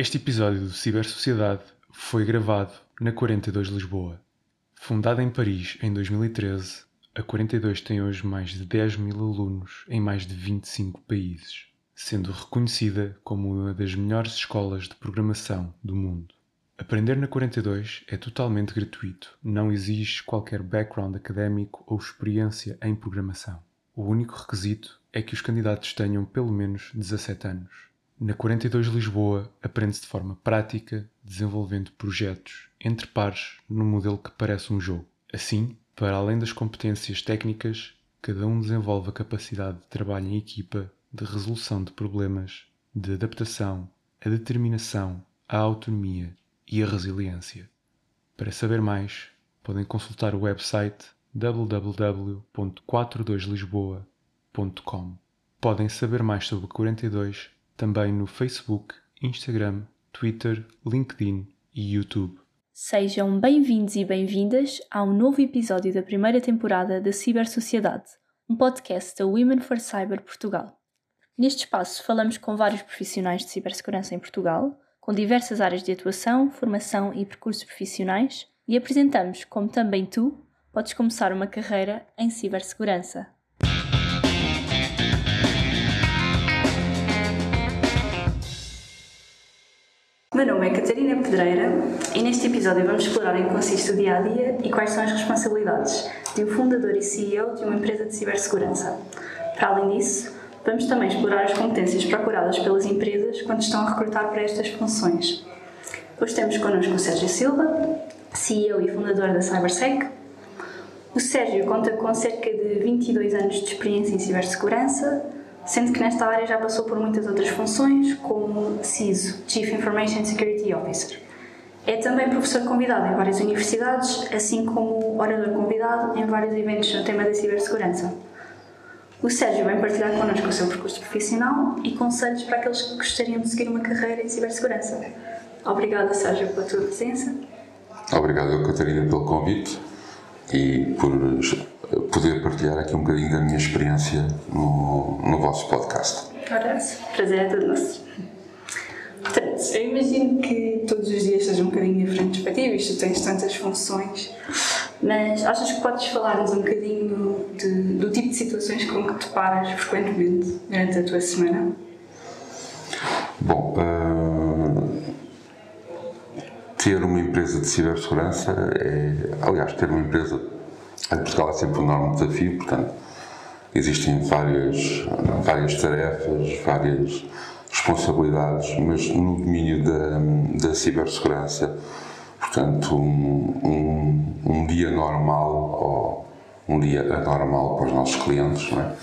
Este episódio do Cibersociedade foi gravado na 42 Lisboa. Fundada em Paris em 2013, a 42 tem hoje mais de 10 mil alunos em mais de 25 países, sendo reconhecida como uma das melhores escolas de programação do mundo. Aprender na 42 é totalmente gratuito, não exige qualquer background académico ou experiência em programação. O único requisito é que os candidatos tenham pelo menos 17 anos. Na 42 Lisboa, aprende-se de forma prática, desenvolvendo projetos entre pares num modelo que parece um jogo. Assim, para além das competências técnicas, cada um desenvolve a capacidade de trabalho em equipa, de resolução de problemas, de adaptação, a determinação, a autonomia e a resiliência. Para saber mais, podem consultar o website www.42lisboa.com. Podem saber mais sobre o 42 também no Facebook, Instagram, Twitter, LinkedIn e YouTube. Sejam bem-vindos e bem-vindas a um novo episódio da primeira temporada da Cibersociedade, um podcast da Women for Cyber Portugal. Neste espaço falamos com vários profissionais de cibersegurança em Portugal, com diversas áreas de atuação, formação e percursos profissionais, e apresentamos como também tu podes começar uma carreira em cibersegurança. Meu nome é Catarina Pedreira e neste episódio vamos explorar em que consiste o dia a dia e quais são as responsabilidades de um fundador e CEO de uma empresa de cibersegurança. Para além disso, vamos também explorar as competências procuradas pelas empresas quando estão a recrutar para estas funções. Hoje temos connosco o Sérgio Silva, CEO e fundador da CyberSec. O Sérgio conta com cerca de 22 anos de experiência em cibersegurança, sendo que nesta área já passou por muitas outras funções, como CISO, Chief Information Security Officer. É também professor convidado em várias universidades, assim como orador convidado em vários eventos no tema da cibersegurança. O Sérgio vem partilhar connosco o seu percurso profissional e conselhos para aqueles que gostariam de seguir uma carreira em cibersegurança. Obrigada, Sérgio, pela tua presença. Obrigado, Catarina, pelo convite e por poder partilhar aqui um bocadinho da minha experiência no, no vosso podcast. Ora, prazer é todo nosso. Portanto, eu imagino que todos os dias sejam um bocadinho diferentes para ti, visto que tens tantas funções, mas achas que podes falar-nos um bocadinho de, do tipo de situações com que te paras frequentemente durante a tua semana? Bom, uh, ter uma empresa de cibersegurança é, aliás, ter uma empresa em Portugal é sempre um enorme desafio, portanto, existem várias, várias tarefas, várias responsabilidades, mas no domínio da, da cibersegurança, portanto, um, um, um, dia normal ou um dia anormal para os nossos clientes, não é?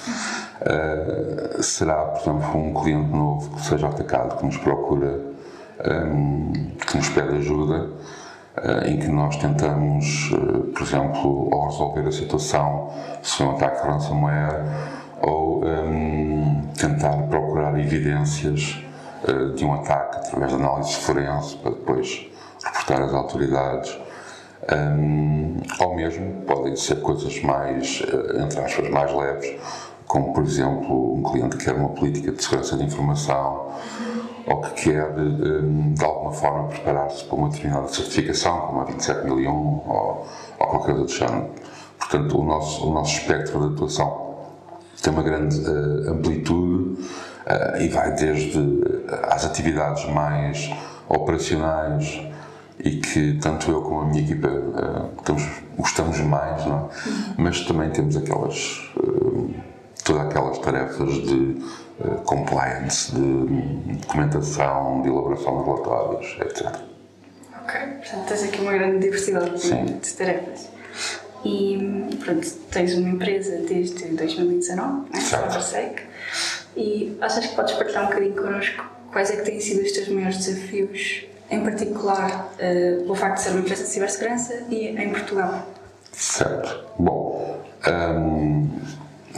Uh, será, por exemplo, um cliente novo que seja atacado, que nos procura, um, que nos pede ajuda, uh, em que nós tentamos, uh, por exemplo, ou resolver a situação se um ataque ransomware, ou um, tentar procurar evidências uh, de um ataque através de análise forense para depois reportar às autoridades. Um, ou mesmo podem ser coisas mais, entre aspas, mais leves, como por exemplo um cliente que quer uma política de segurança de informação ou que quer um, de alguma forma preparar-se para uma determinada certificação, como a 27001 ou, ou qualquer outro género. Portanto, o nosso, o nosso espectro de atuação tem uma grande uh, amplitude uh, e vai desde as atividades mais operacionais e que tanto eu como a minha equipa uh, gostamos mais, não é? mas também temos aquelas, todas aquelas tarefas de compliance, de documentação, de elaboração de relatórios, etc. Ok, portanto tens aqui uma grande diversidade de, de tarefas. E pronto, tens uma empresa desde 2019, né? CyberSec, e achas que podes partilhar um bocadinho connosco quais é que têm sido os teus maiores desafios, em particular uh, pelo facto de ser uma empresa de cibersegurança e em Portugal? Certo. Bom, um,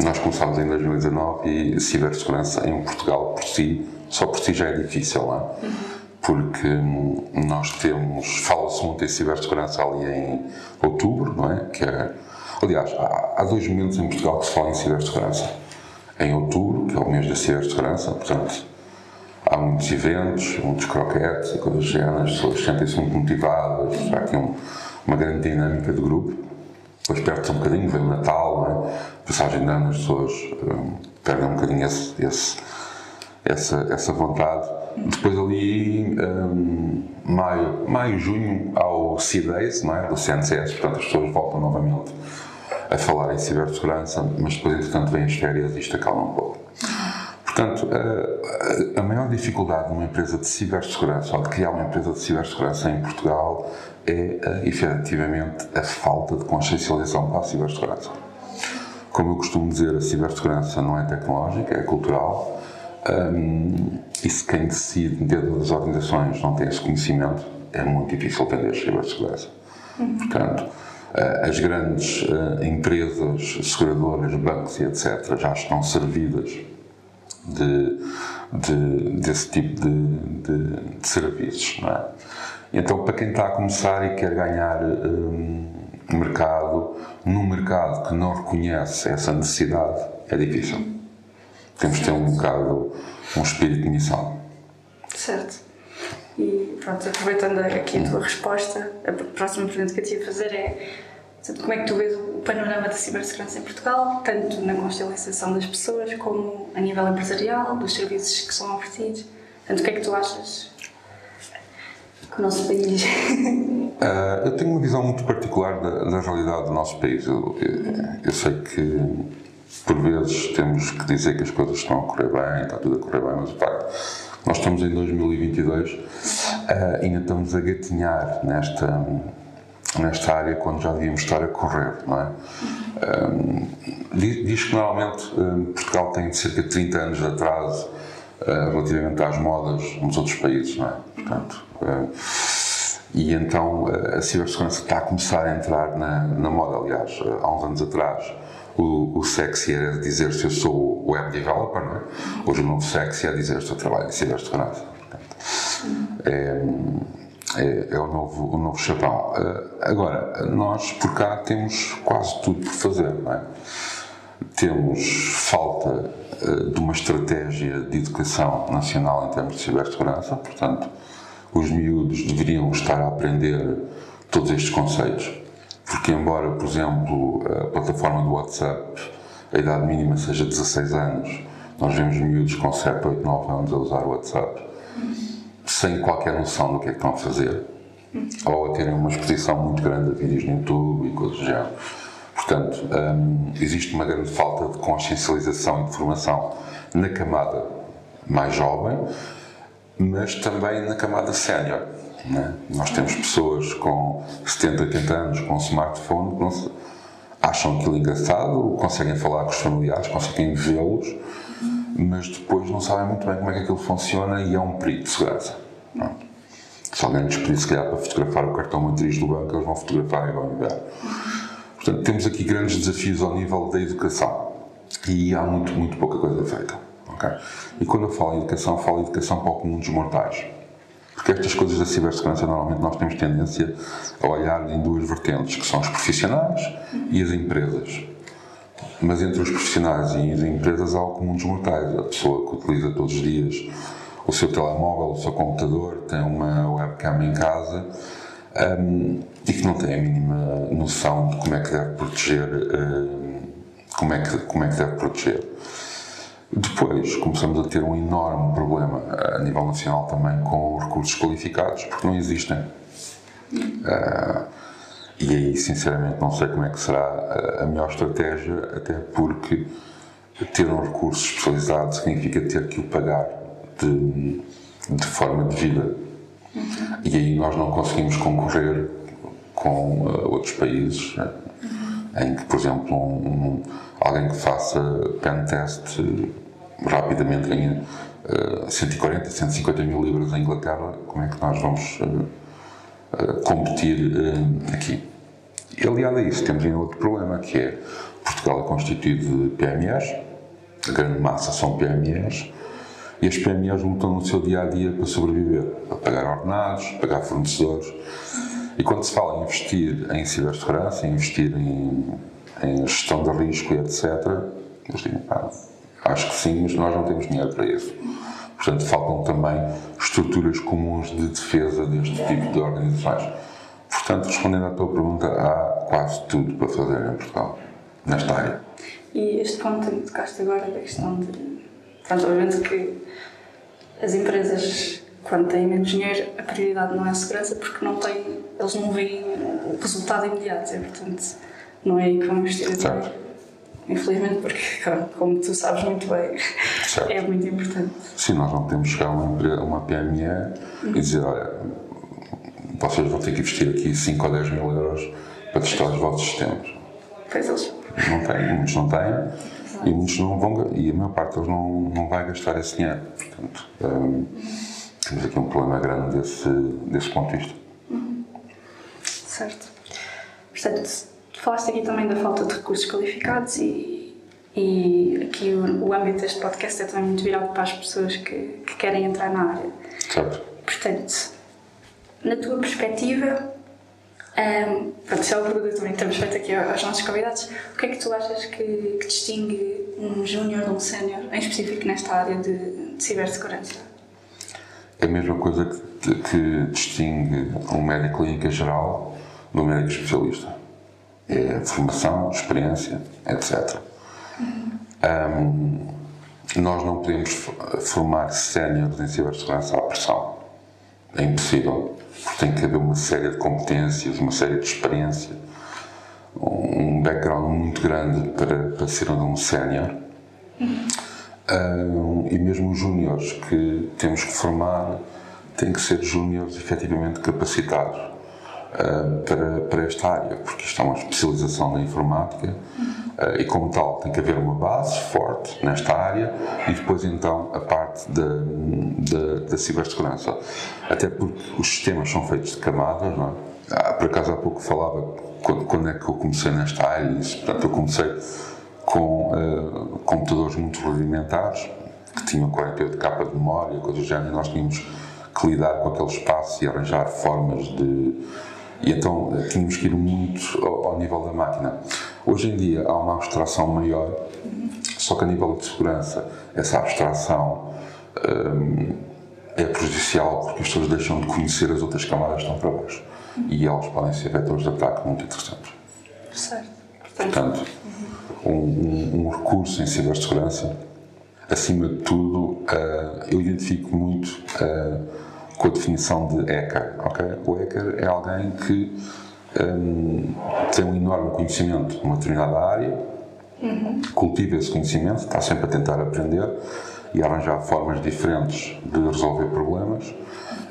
nós começámos em 2019 e cibersegurança em Portugal por si, só por si já é difícil, não é? Porque nós temos, fala-se muito em cibersegurança ali em outubro, não é? Que é aliás, há, há dois momentos em Portugal que se fala em cibersegurança. Em outubro, que é o mês da cibersegurança, portanto, há muitos eventos, muitos croquetes coisas do as pessoas sentem-se muito motivadas, há aqui um, uma grande dinâmica de grupo. Perde-se um bocadinho, vem o Natal, é? passagem de ano, as pessoas um, perdem um bocadinho esse, esse, essa, essa vontade. Depois ali, um, maio, maio, junho, ao C-Days, não é? do CNCS, portanto as pessoas voltam novamente a falar em cibersegurança, mas depois entretanto vêm as férias e isto acalma um pouco. Portanto, a, a, maior dificuldade numa empresa de cibersegurança ou de criar uma empresa de cibersegurança em Portugal é, uh, efetivamente, a falta de consciencialização para a cibersegurança. Como eu costumo dizer, a cibersegurança não é tecnológica, é cultural. Um, e se quem decide dentro das organizações não tem esse conhecimento, é muito difícil vender cibersegurança. Uhum. Portanto, uh, as grandes uh, empresas, seguradoras, bancos e etc. já estão servidas de, de, desse tipo de, de serviços. Não é? Então, para quem está a começar e quer ganhar um, mercado, num mercado que não reconhece essa necessidade, é difícil. Temos de ter um bocado um espírito de missão. Certo. E pronto, aproveitando aqui a tua resposta, a próxima pergunta que eu te ia fazer é como é que tu vês o panorama da cibersegurança em Portugal, tanto na constelação das pessoas como a nível empresarial, dos serviços que são oferecidos? Portanto, o que é que tu achas que o nosso país. Uh, eu tenho uma visão muito particular da, da realidade do nosso país. Eu, eu, eu, sei que, por vezes, temos que dizer que as coisas estão a correr bem, está tudo a correr bem, mas, pá, nós estamos em 2022 uh, ainda estamos a gatinhar nesta, nesta área quando já devíamos estar a correr, não é? Um, diz, diz, que normalmente um, Portugal tem cerca de 30 anos de atraso relativamente às modas nos outros países, não é? Portanto, uh, e então uh, a cibersegurança está a começar a entrar na, na moda. Aliás, há uns anos atrás o, o sexy era dizer se eu sou web developer, não é? Hoje o novo sexy é dizer se eu trabalho em cibersegurança. Portanto, é, é, é, o novo, o novo chapão. Agora, nós por cá temos quase tudo por fazer, não é? Temos falta de uma estratégia de educação nacional em termos de cibersegurança, portanto, os miúdos deveriam estar a aprender todos estes conceitos, porque, embora, por exemplo, a plataforma do WhatsApp, a idade mínima seja 16 anos, nós vemos miúdos com 7, 8, 9 anos a usar o WhatsApp sem qualquer noção do que é que estão a fazer, ou a terem uma exposição muito grande a vídeos no YouTube e coisas do género. Portanto, hum, existe uma grande falta de consciencialização e de formação na camada mais jovem, mas também na camada sénior. Né? Nós temos pessoas com 70, 80 anos com um smartphone que se, acham aquilo engraçado, conseguem falar com os familiares, conseguem vê-los mas depois não sabem muito bem como é que aquilo funciona e é um perigo de segurança. Não. Se alguém nos pedir, se calhar, para fotografar o cartão matriz do banco, eles vão fotografar e vão enviar. Portanto, temos aqui grandes desafios ao nível da educação e há muito, muito pouca coisa feita. Okay? E quando eu falo em educação, falo em educação para o comum dos mortais. Porque estas coisas da cibersegurança, normalmente, nós temos tendência a olhar em duas vertentes, que são os profissionais e as empresas. Mas entre os profissionais e as empresas há o comum dos mortais. A pessoa que utiliza todos os dias o seu telemóvel, o seu computador, tem uma webcam em casa um, e que não tem a mínima noção de como é que deve proteger, um, como, é que, como é que deve proteger. Depois começamos a ter um enorme problema a nível nacional também com recursos qualificados, porque não existem. Uh, e aí, sinceramente, não sei como é que será a melhor estratégia, até porque ter um recurso especializado significa ter que o pagar de, de forma devida. Uhum. E aí nós não conseguimos concorrer com uh, outros países uhum. em que, por exemplo, um, um, alguém que faça pen test rapidamente ganha uh, 140, 150 mil libras em Inglaterra. Como é que nós vamos competir aqui? E aliado a isso, temos ainda outro problema, que é Portugal é constituído de PMEs, a grande massa são PMEs, e as PMEs lutam no seu dia a dia para sobreviver, para pagar ordenados, pagar fornecedores. E quando se fala em investir em cibersegurança, em investir em, em gestão de risco e etc., eles dizem, pá, acho que sim, mas nós não temos dinheiro para isso. Portanto, faltam também estruturas comuns de defesa deste tipo de organizações. Portanto, respondendo à tua pergunta, há quase tudo para fazer em Portugal, nesta área. E este ponto que tocaste agora da questão de. Pronto, obviamente que as empresas, quando têm menos dinheiro, a prioridade não é a segurança porque não têm, eles não veem o resultado imediato. É, portanto, não é aí que investir dinheiro. Infelizmente, porque, como tu sabes muito bem, certo. é muito importante. Sim, nós não podemos chegar a uma, uma PME uhum. e dizer: olha, vocês vão ter que investir aqui 5 ou 10 mil euros para testar os vossos sistemas. Pois eles. Não têm, muitos não têm e muitos não vão, e a maior parte deles não, não vai gastar esse dinheiro. Portanto, um, temos aqui um problema grande desse, desse ponto de vista. Certo. Portanto, falaste aqui também da falta de recursos qualificados e, e aqui o, o âmbito deste podcast é também muito virado para as pessoas que, que querem entrar na área. Certo. Portanto, na tua perspectiva, um, pronto, isso é uma pergunta também que temos feito aqui aos nossos convidados. O que é que tu achas que, que distingue um júnior de um sénior, em específico nesta área de, de, cibersegurança? É a mesma coisa que, que distingue um médico clínica geral do médico especialista. É formação, experiência, etc. Uhum. Um, nós não podemos formar séniores em cibersegurança à pressão. É impossível tem que haver uma série de competências, uma série de experiência, um background muito grande para, para ser um sénior. Um, e mesmo os júniores que temos que formar têm que ser júniores efetivamente capacitados uh, para, para esta área, porque isto é uma especialização da informática uh, e, como tal, tem que haver uma base forte nesta área e depois, então, a parte da, da, da cibersegurança. Até porque os sistemas são feitos de camadas, não é? Ah, por acaso, há pouco falava quando, quando, é que eu comecei nesta área, portanto, eu comecei com uh, computadores muito rudimentares, que tinham 48 capas de memória, coisas do género, e nós tínhamos que lidar com aquele espaço e arranjar formas de. E então tínhamos que ir muito ao, ao nível da máquina. Hoje em dia há uma abstração maior, só que a nível de segurança, essa abstração um, é prejudicial porque as pessoas deixam de conhecer as outras camadas que estão para baixo. E elas podem ser vetores de ataque muito interessantes. Certo. Portanto, um, um, um recurso em cibersegurança, acima de tudo, uh, eu identifico muito uh, com a definição de hacker. Okay? O hacker é alguém que um, tem um enorme conhecimento numa determinada área, uhum. cultiva esse conhecimento, está sempre a tentar aprender e arranjar formas diferentes de resolver problemas.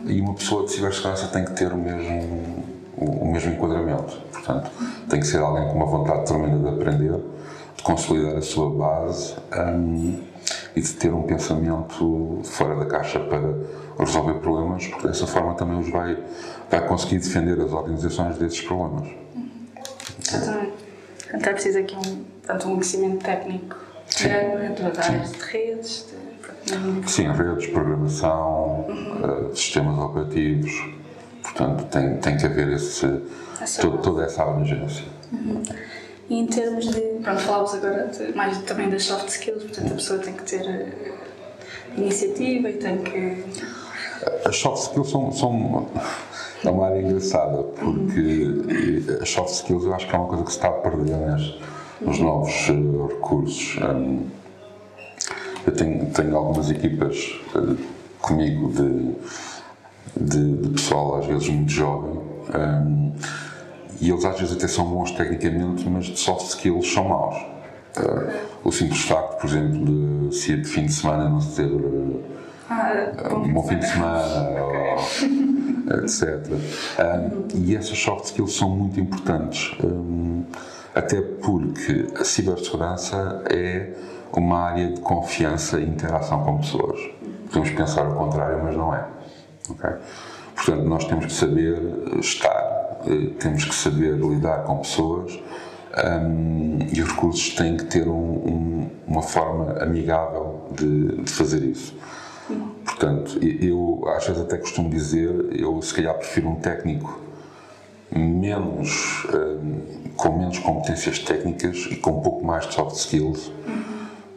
E uma pessoa de cibersegurança tem que ter o mesmo, o mesmo enquadramento. Portanto, tem que ser alguém com uma vontade tremenda de aprender, de consolidar a sua base um, e de ter um pensamento fora da caixa para resolver problemas, porque dessa forma também os vai, vai conseguir defender as organizações desses problemas. Exatamente. Então é preciso aqui um, portanto, um conhecimento técnico Sim. de áreas de redes, de, Sim, redes, programação, uhum. uh, sistemas operativos, portanto tem, tem que haver esse, todo, toda essa abrangência. Uhum. E em termos de. Pronto, falávamos agora de, mais também das soft skills, portanto a pessoa tem que ter uh, iniciativa e tem que. As soft skills são, são é uma área engraçada, porque as soft skills eu acho que é uma coisa que se está a perder nos, nos novos uh, recursos. Um, eu tenho, tenho algumas equipas uh, comigo de, de, de, pessoal, às vezes muito jovem. Um, e eles às vezes até são bons tecnicamente, mas de soft skills são maus. Uh, o simples facto, por exemplo, de se de fim de semana não se dizer uh, ah, um bom fim de semana, ou, etc. Um, e essas soft skills são muito importantes, um, até porque a cibersegurança é uma área de confiança e interação com pessoas. Podemos pensar o contrário, mas não é. Okay? Portanto, nós temos que saber estar temos que saber lidar com pessoas um, e os recursos têm que ter um, um, uma forma amigável de, de, fazer isso. Portanto, eu às vezes até costumo dizer, eu se calhar prefiro um técnico menos, um, com menos competências técnicas e com um pouco mais de soft skills,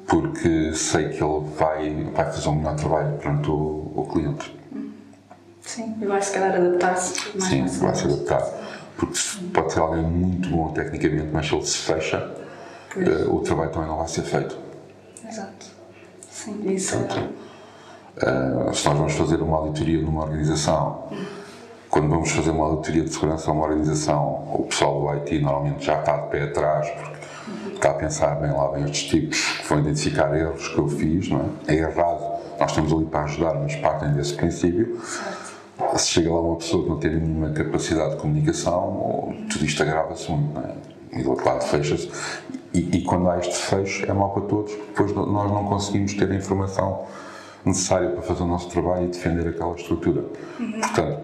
porque sei que ele vai, vai fazer um melhor trabalho perante o, o cliente. Sim, e vai se calhar adaptar-se mais Sim, vai se adaptar. Porque pode ser alguém muito bom tecnicamente, mas se ele se fecha, uh, o trabalho também não vai ser feito. Exato. Sim, isso Portanto, uh, se nós vamos fazer uma auditoria numa organização, quando vamos fazer uma auditoria de segurança a uma organização, o pessoal do IT normalmente já está de pé atrás, porque está a pensar, bem lá vem estes tipos que vão identificar erros que eu fiz, não é? É errado, nós estamos ali para ajudar, mas partem desse princípio. Se chega lá uma pessoa que não tem nenhuma capacidade de comunicação, tudo isto agrava-se muito, não é? E do outro lado fecha-se. E, e, quando há este fecho, é mau para todos, porque depois nós não conseguimos ter a informação necessária para fazer o nosso trabalho e defender aquela estrutura. Uhum. Portanto,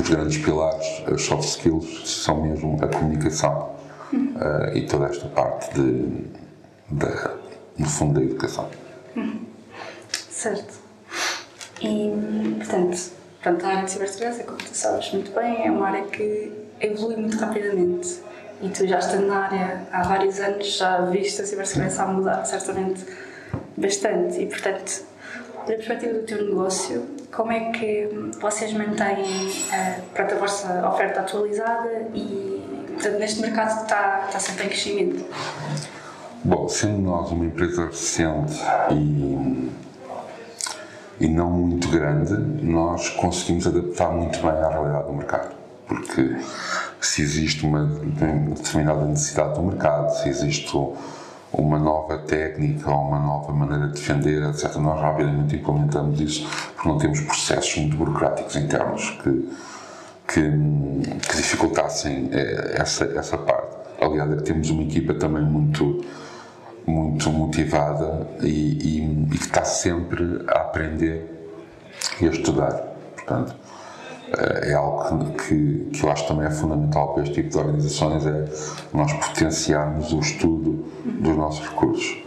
os grandes pilares, as soft skills, são mesmo a comunicação uh, e toda esta parte de, de, no fundo, da educação. Uhum. Certo. E, portanto, portanto, a área de cibersegurança, como tu sabes muito bem, é uma área que evolui muito rapidamente. E tu já estando na área há vários anos, já viste a cibersegurança a mudar, certamente, bastante. E, portanto, da perspectiva do teu negócio, como é que vocês mantêm uh, a vossa oferta atualizada e portanto, neste mercado está, está sempre em crescimento? Bom, sendo nós uma empresa recente e, e não muito grande, nós conseguimos adaptar muito bem à realidade do mercado. Porque se existe uma determinada necessidade do mercado, se existe uma nova técnica ou uma nova maneira de defender, etc., nós rapidamente implementamos isso porque não temos processos muito burocráticos internos que, que, que dificultassem eh, essa, essa parte. Aliás, é que temos uma equipa também muito, muito motivada e, e, e que está sempre a aprender e a estudar. Portanto, eh, é algo que, que eu acho também é fundamental para este tipo de organizações, é nós potenciarmos o estudo dos nossos recursos.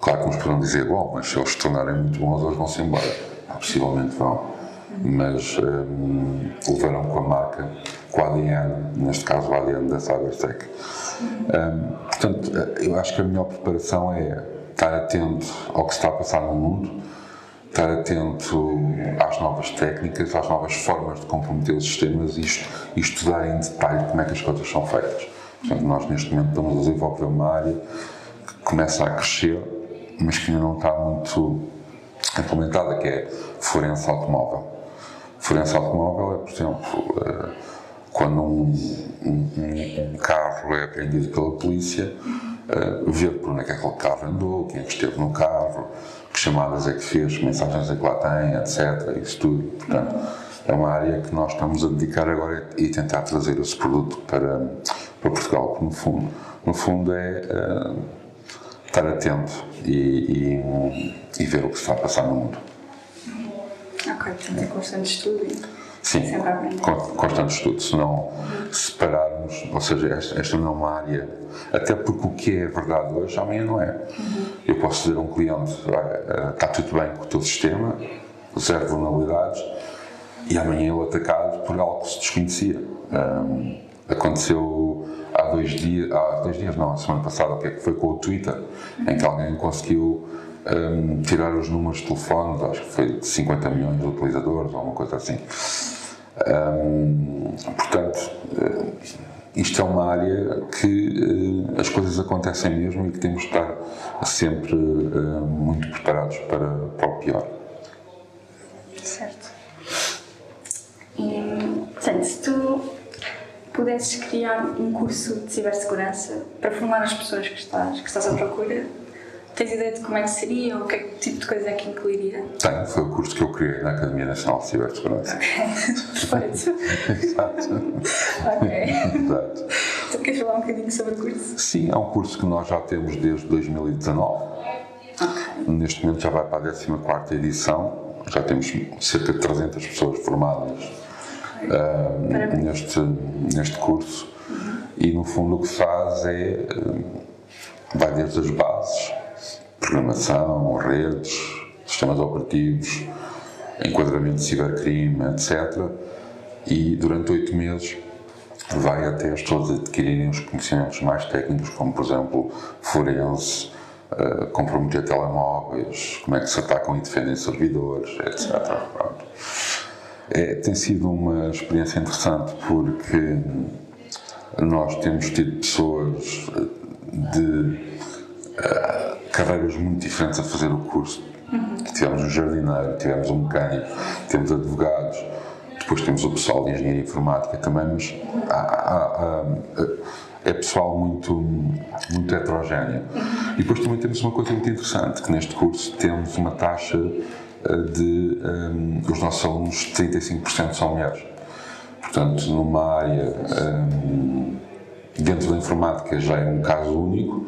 Claro que nos poderão dizer, bom, mas se eles se tornarem muito bons, eles vão-se embora. Possivelmente vão. Mas um, levaram com a marca, com a ADN, neste caso o ADN da CyberTech. Um, portanto, eu acho que a melhor preparação é estar atento ao que está a passar no mundo, estar atento às novas técnicas, às novas formas de comprometer os sistemas e, e estudar em detalhe como é que as coisas são feitas. Portanto, nós neste momento estamos a desenvolver uma área que começa a crescer, mas que ainda não está muito implementada, que é forense automóvel. Forense automóvel é, por exemplo, eh, quando um, um, um carro é apreendido pela polícia, eh, ver por onde é que aquele carro andou, quem é que esteve no carro, que chamadas é que fez, que mensagens é que lá tem, etc. Isso tudo. Portanto, é uma área que nós estamos a dedicar agora e tentar trazer esse produto para, para Portugal, porque no fundo, no fundo é uh, estar atento e, e, e, ver o que se está a passar no mundo. Ok, portanto é constante estudo. Sim, constante estudo. Se não separarmos, ou seja, esta, esta não é uma área, até porque o que é verdade hoje, amanhã não é. Uhum. Eu posso dizer a um cliente: está tudo bem com o teu sistema, zero vulnerabilidades, e amanhã ele atacado por algo que se desconhecia. Um, aconteceu há dois dias, há dois dias não, a semana passada, o que é que foi com o Twitter, uhum. em que alguém conseguiu um, tirar os números de telefone, acho que foi de 50 milhões de utilizadores ou uma coisa assim. Um, portanto, uh, isto é uma área que uh, as coisas acontecem mesmo e que temos de estar sempre uh, muito preparados para, para o pior. Certo. Portanto, se tu pudesses criar um curso de cibersegurança para formar as pessoas que estás, que estás à procura, Tens ideia de como é que seria ou que tipo de coisa é que incluiria? Tenho, foi o curso que eu criei na Academia Nacional de Cibersegurança. Ok, perfeito. Exato. ok. Exato. Tu queres falar um bocadinho sobre o curso? Sim, é um curso que nós já temos desde 2019. Ok. Neste momento já vai para a 14 edição, já temos cerca de 300 pessoas formadas uh, neste, neste curso. Uhum. E no fundo o que faz é. Uh, vai desde as bases programação, redes, sistemas operativos, enquadramento de cibercrime, etc. E durante oito meses vai até as pessoas adquirirem os conhecimentos mais técnicos, como por exemplo forense, uh, comprometer telemóveis, como é que se atacam e defendem servidores, etc. É, tem sido uma experiência interessante porque nós temos tido pessoas de uh, carreiras muito diferentes a fazer o curso. Uhum. Tivemos um jardineiro, tivemos um mecânico, temos advogados, depois temos o pessoal de engenharia informática também, mas há, há, há, é pessoal muito, muito heterogéneo. E depois também temos uma coisa muito interessante, que neste curso temos uma taxa eh, de um, os nossos alunos, 35% são mulheres. Portanto, numa área um, dentro da informática já é um caso único,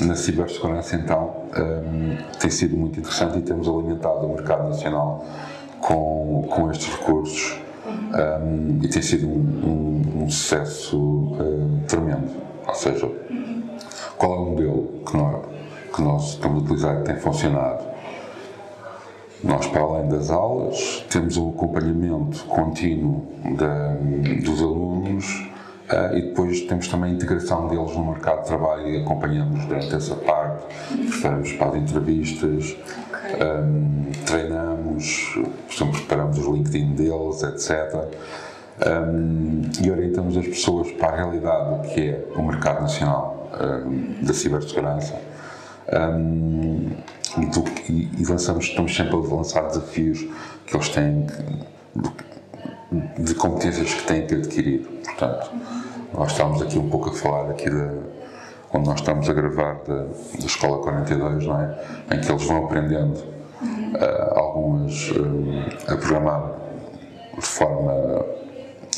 na cibersegurança então um, tem sido muito interessante e temos alimentado o mercado nacional com, com estes recursos um, e tem sido um, um, um sucesso uh, tremendo. Ou seja, qual é o modelo que nós, que nós estamos a utilizar que tem funcionado? Nós, para além das aulas, temos um acompanhamento contínuo dos alunos e depois temos também a integração deles no mercado de trabalho e acompanhamos durante essa parte, preparamos para as entrevistas, okay. um, treinamos, exemplo, preparamos os LinkedIn deles, etc. Um, e orientamos as pessoas para a realidade do que é o mercado nacional um, da cibersegurança. Um, e, do, e, e, lançamos, estamos sempre a lançar desafios que eles têm de, de competências que têm que adquirir. Portanto, nós estamos aqui um pouco a falar aqui da, quando nós estamos a gravar da, da Escola 42, não é? em que eles vão aprendendo uh, algumas uh, a programar de forma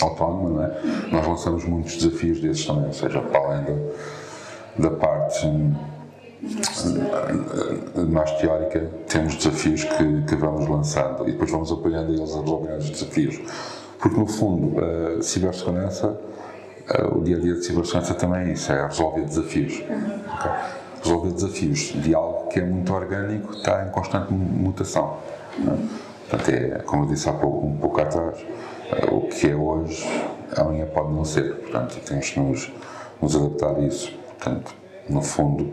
autónoma, não é? Nós lançamos muitos desafios desses também, ou seja, para além da, da parte uh, mais teórica, temos desafios que, que vamos lançando e depois vamos apoiando eles a resolver os desafios. Porque, no fundo, a cibersegurança uh, o dia a dia de cibersegurança também é isso, é resolver desafios. Uhum. Okay? Resolver desafios de algo que é muito orgânico, está em constante mutação. Uhum. Portanto, é, como eu disse há pouco, um pouco atrás, uh, o que é hoje, amanhã pode não ser. Portanto, temos que nos, nos adaptar a isso. Portanto, no fundo,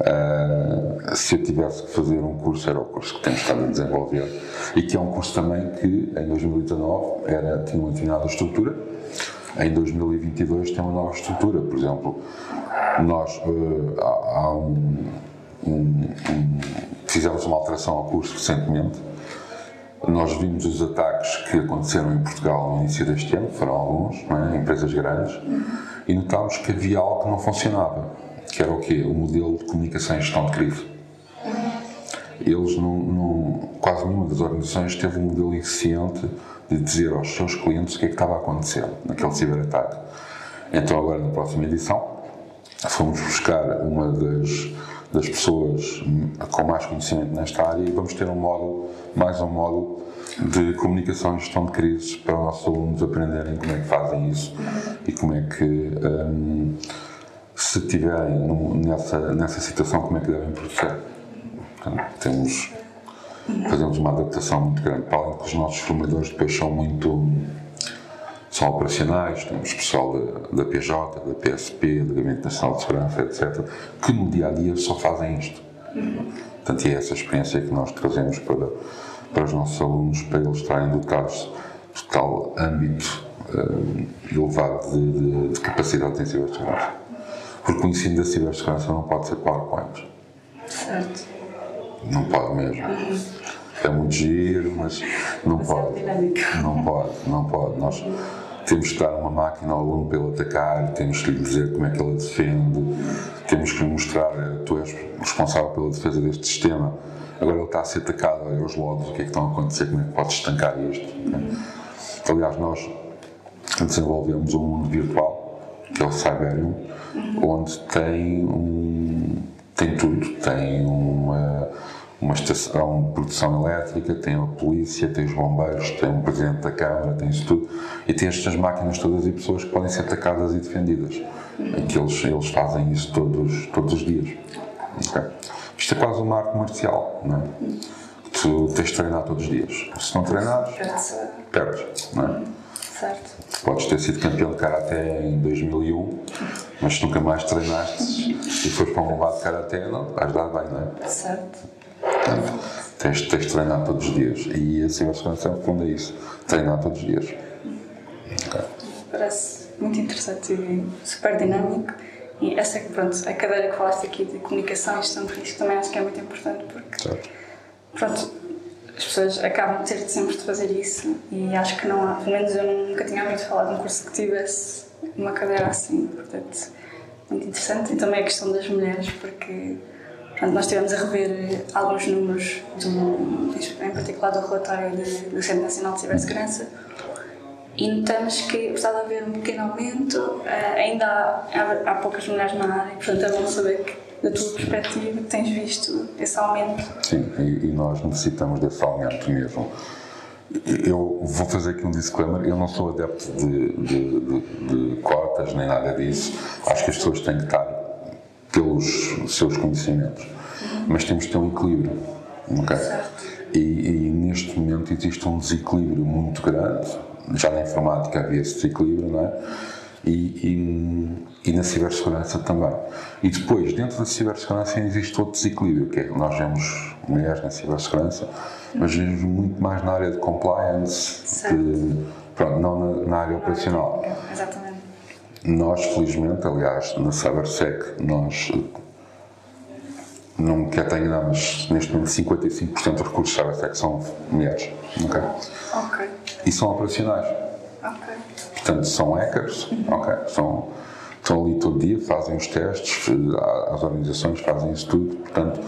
uh, se eu tivesse que fazer um curso, era o curso que temos estado a desenvolver e que é um curso também que, em 2019, era, tinha uma determinada estrutura em 2022 tem uma nova estrutura. Por exemplo, nós uh, há, um, um, um, fizemos uma alteração ao curso recentemente. Nós vimos os ataques que aconteceram em Portugal no início deste ano, foram alguns, é? empresas grandes, e notámos que havia algo que não funcionava, que era o quê? O modelo de comunicação e gestão de crise. Eles, não, não, quase nenhuma das organizações teve um modelo eficiente de dizer aos seus clientes o que é que estava a acontecer naquele ciberataque. Então, agora na próxima edição, fomos buscar uma das, das pessoas com mais conhecimento nesta área e vamos ter um módulo, mais um módulo de comunicação e gestão de crises para os nossos alunos aprenderem como é que fazem isso e como é que, um, se estiverem nessa, nessa situação, como é que devem proceder. Temos fazemos uma adaptação muito grande. Para além que os nossos formadores depois são muito. são operacionais, temos pessoal da, da PJ, da PSP, do Gabinete Nacional de Segurança, etc., que no dia a dia só fazem isto. Portanto, é essa experiência que nós trazemos para, para os nossos alunos, para eles estarem dotados de tal âmbito uh, elevado de, de, de capacidade em cibersegurança. Porque o ensino da cibersegurança não pode ser PowerPoint. Certo. Não pode mesmo. É muito giro, mas não é pode. Não pode, não pode. Nós temos que dar uma máquina ao aluno para ele atacar, temos que lhe dizer como é que ele defende, temos que lhe mostrar, eh, tu és responsável pela defesa deste sistema, agora ele está a ser atacado, olha os logs, o que é que estão a acontecer, como é que podes estancar isto. Aliás, nós desenvolvemos um mundo virtual, que é o Cyberium, onde tem um, tem tudo, tem uma uma estação de produção elétrica, tem a polícia, tem os bombeiros, tem o presidente da Câmara, tem isso tudo, e tem estas máquinas todas e pessoas que podem ser atacadas e defendidas. Em que eles, eles fazem isso todos, todos os dias. Okay? Isto é quase uma arte marcial, não é? Tu tens de treinar todos os dias. Se não treinares, perdes. Não é? Certo. Podes ter sido campeão de karaté em 2001, mas nunca mais treinaste e fores para um lado de karaté, não vais dar bem, não é? Certo. Portanto, tens, tens de treinar todos os dias e a cibersegurança funda isso, treinar todos os dias. Okay. Parece muito interessante e super dinâmico. E essa pronto, a cadeira que falaste aqui de comunicação e gestão de risco também acho que é muito importante porque certo. pronto, as pessoas acabam de ter sempre de fazer isso e acho que não há, pelo menos eu nunca tinha ouvido falar de um curso que tivesse uma cadeira assim, portanto, muito interessante. E também a questão das mulheres, porque nós estivemos a rever alguns números, do, em particular do relatório do Centro Nacional de Cibersegurança, e notamos que, apesar de haver um pequeno aumento, eh, ainda há, há, poucas mulheres na área, portanto é bom saber que da tua perspectiva, tens visto esse aumento? Sim, e, e nós necessitamos desse aumento mesmo. Eu vou fazer aqui um disclaimer: eu não sou adepto de, de, de, de cotas nem nada disso. Acho que as pessoas têm que estar pelos seus conhecimentos, mas temos que ter um equilíbrio. Okay? E, e, neste momento existe um desequilíbrio muito grande. Já na informática havia esse desequilíbrio, não é? E, e, e, na cibersegurança também. E depois, dentro da cibersegurança, existe outro desequilíbrio, que é nós vemos mulheres na cibersegurança, mas vemos muito mais na área de compliance, de, pronto, não na, na, área operacional. Exatamente. Nós, felizmente, aliás, na CyberSec, nós não me quero enganar, mas neste momento 55% dos recursos de CyberSec são mulheres. Ok. Ok. E são operacionais. Ok. Portanto, são hackers, ok? São, estão ali todo dia, fazem os testes, as organizações fazem isso tudo, portanto,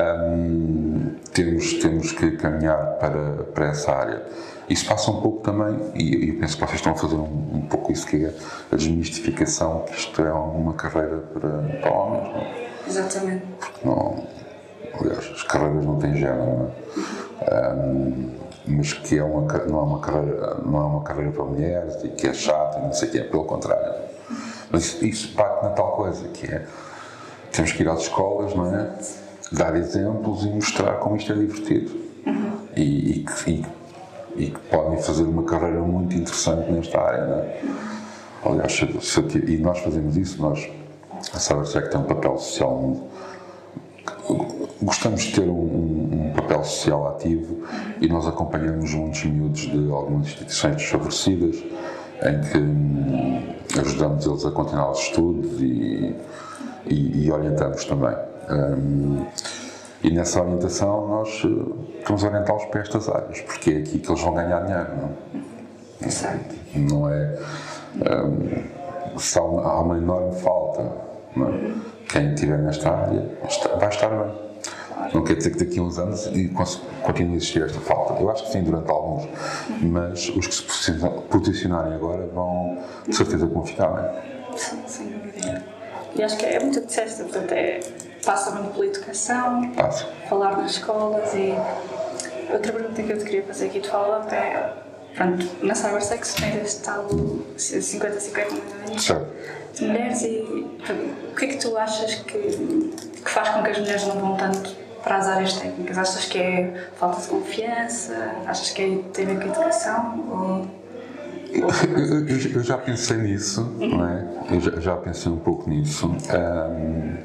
um, temos, temos que caminhar para, para essa área. Isso passa um pouco também, e eu penso que vocês estão a fazer um, um pouco isso que é a desmistificação, que isto é uma carreira para, para homens, não é? Exatamente. Porque não, aliás, as carreiras não têm género, não é? Um, mas que é uma, não, é uma carreira, não é uma carreira para mulheres e que é chato e não sei o que é, pelo contrário. Mas isso parte na tal coisa, que é temos que ir às escolas, não é? Dar exemplos e mostrar como isto é divertido. Uhum. E, e, que, e, que podem fazer uma carreira muito interessante nesta área, não é? Aliás, se, se, e nós fazemos isso, nós, a CyberSec tem um papel social gostamos de ter um, um, papel social ativo e nós acompanhamos muitos miúdos de algumas instituições desfavorecidas em que hum, ajudamos eles a continuar os estudos e, e, e orientamos também. Um, e nessa orientação nós uh, estamos a orientá-los para estas áreas, porque é aqui que eles vão ganhar dinheiro, não, Exato. não é? Um, se há, uma, há uma enorme falta, é? quem estiver nesta área vai estar bem. Não quer dizer que daqui a uns anos continue a existir esta falta. Eu acho que sim, durante alguns. Mas os que se posicionarem agora vão, de certeza, que vão ficar bem. Sim, sem dúvida. E acho que é muito o que disseste, portanto, é, passa muito pela educação, passa. falar nas escolas e. Outra pergunta que eu te queria fazer aqui de follow é. Pronto, na CyberSex tens este tal 50-50 certo. de mulheres e o que é que tu achas que, que faz com que as mulheres não vão tanto para as áreas técnicas? Achas que é falta de confiança? Achas que é, tem a educação? Ou... Eu, eu, eu, já pensei nisso, uhum. não é? Eu já, já, pensei um pouco nisso. Um,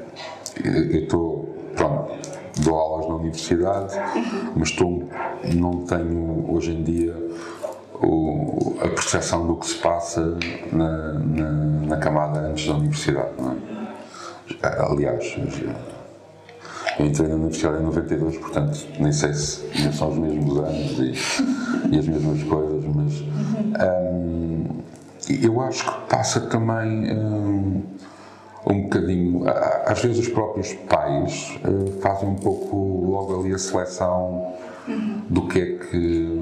eu estou, pronto, dou aulas na universidade, uhum. mas estou, não tenho hoje em dia o, a percepção do que se passa na, na, na camada antes da universidade, é? Aliás, eu entrei na universidade em 92, portanto, nem sei se são os mesmos anos e, e as mesmas coisas, mas um, eu acho que passa também um, um bocadinho. Às vezes, os próprios pais uh, fazem um pouco logo ali a seleção uhum. do que é que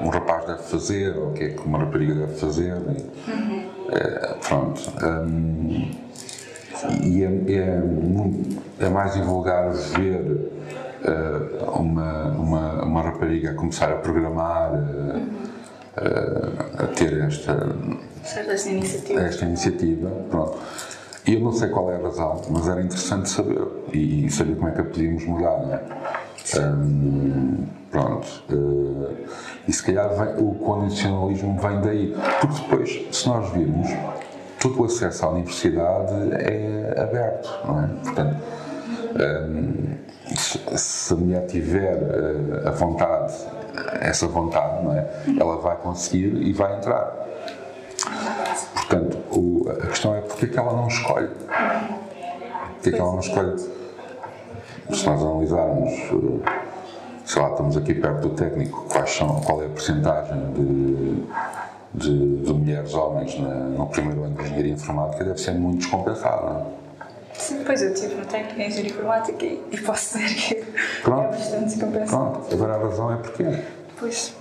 um rapaz deve fazer ou o que é que uma rapariga deve fazer. E, uhum. uh, pronto. Um, e é, é, é mais divulgar ver uh, uma, uma, uma rapariga a começar a programar, uh, a ter esta, esta iniciativa. Esta iniciativa pronto. Eu não sei qual é a razão, mas era interessante saber e, saber como é que a podíamos mudar, não é? Um, pronto. Uh, e se calhar vem, o condicionalismo vem daí. Porque depois, se nós virmos, todo o acesso à universidade é aberto, não é? Portanto, um, se, se a mulher tiver uh, a vontade, essa vontade, não é? Ela vai conseguir e vai entrar. Portanto, o, a questão é porque é que ela não escolhe? Porque é que ela não escolhe? Se nós analisarmos, eh, sei lá, estamos aqui perto do técnico, quais são, qual é a porcentagem de, de, de mulheres homens na, no primeiro ano de engenharia informática, deve ser muito descompensado, não é? Sim, pois eu tive no técnico em engenharia informática e, e posso dizer que Pronto. é bastante descompensado. Pronto, agora a razão é porque. Pois.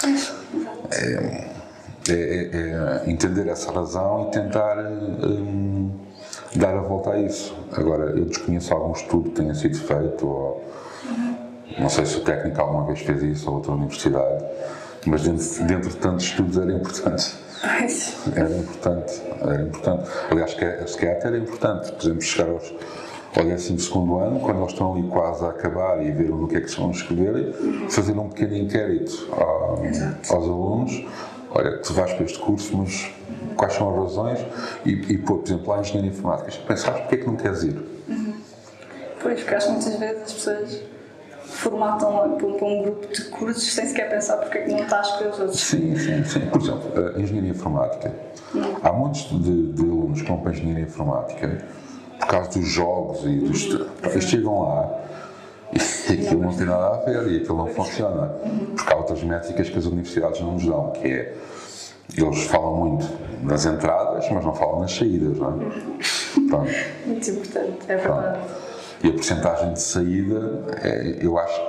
Pois, exato. É, é, é, é entender essa razão e tentar hum, dar a volta a isso. Agora, eu desconheço algum estudo que tenha sido feito, ou não sei se o técnico alguma vez fez isso, ou outra universidade, mas dentro, dentro de tantos estudos era importante. Era importante, era importante. Aliás, se calhar até era importante, por exemplo, chegar aos, ao 12 ano, quando eles estão ali quase a acabar e ver o que é que estão a escrever, fazer um pequeno inquérito a, aos alunos olha, tu vais para este curso, mas quais são as razões? E, e pô, por exemplo, lá em Engenharia Informática, pensares porque é que não queres ir? Uhum. Pois, porque acho que muitas vezes as pessoas formatam para um, um grupo de cursos sem sequer pensar porque é que não está a escolher os outros. Sim, sim, sim. Por exemplo, a Engenharia Informática. Uhum. Há muitos de, de, alunos que vão para a Engenharia Informática por causa dos jogos e dos. Uhum. Eles chegam lá e aquilo não tem nada a ver e aquilo não funciona. Porque há outras métricas que as universidades não nos dão, que é eles falam muito nas entradas, mas não falam nas saídas, não é? Pronto. Muito importante, é verdade. Pronto. E a porcentagem de saída, é, eu acho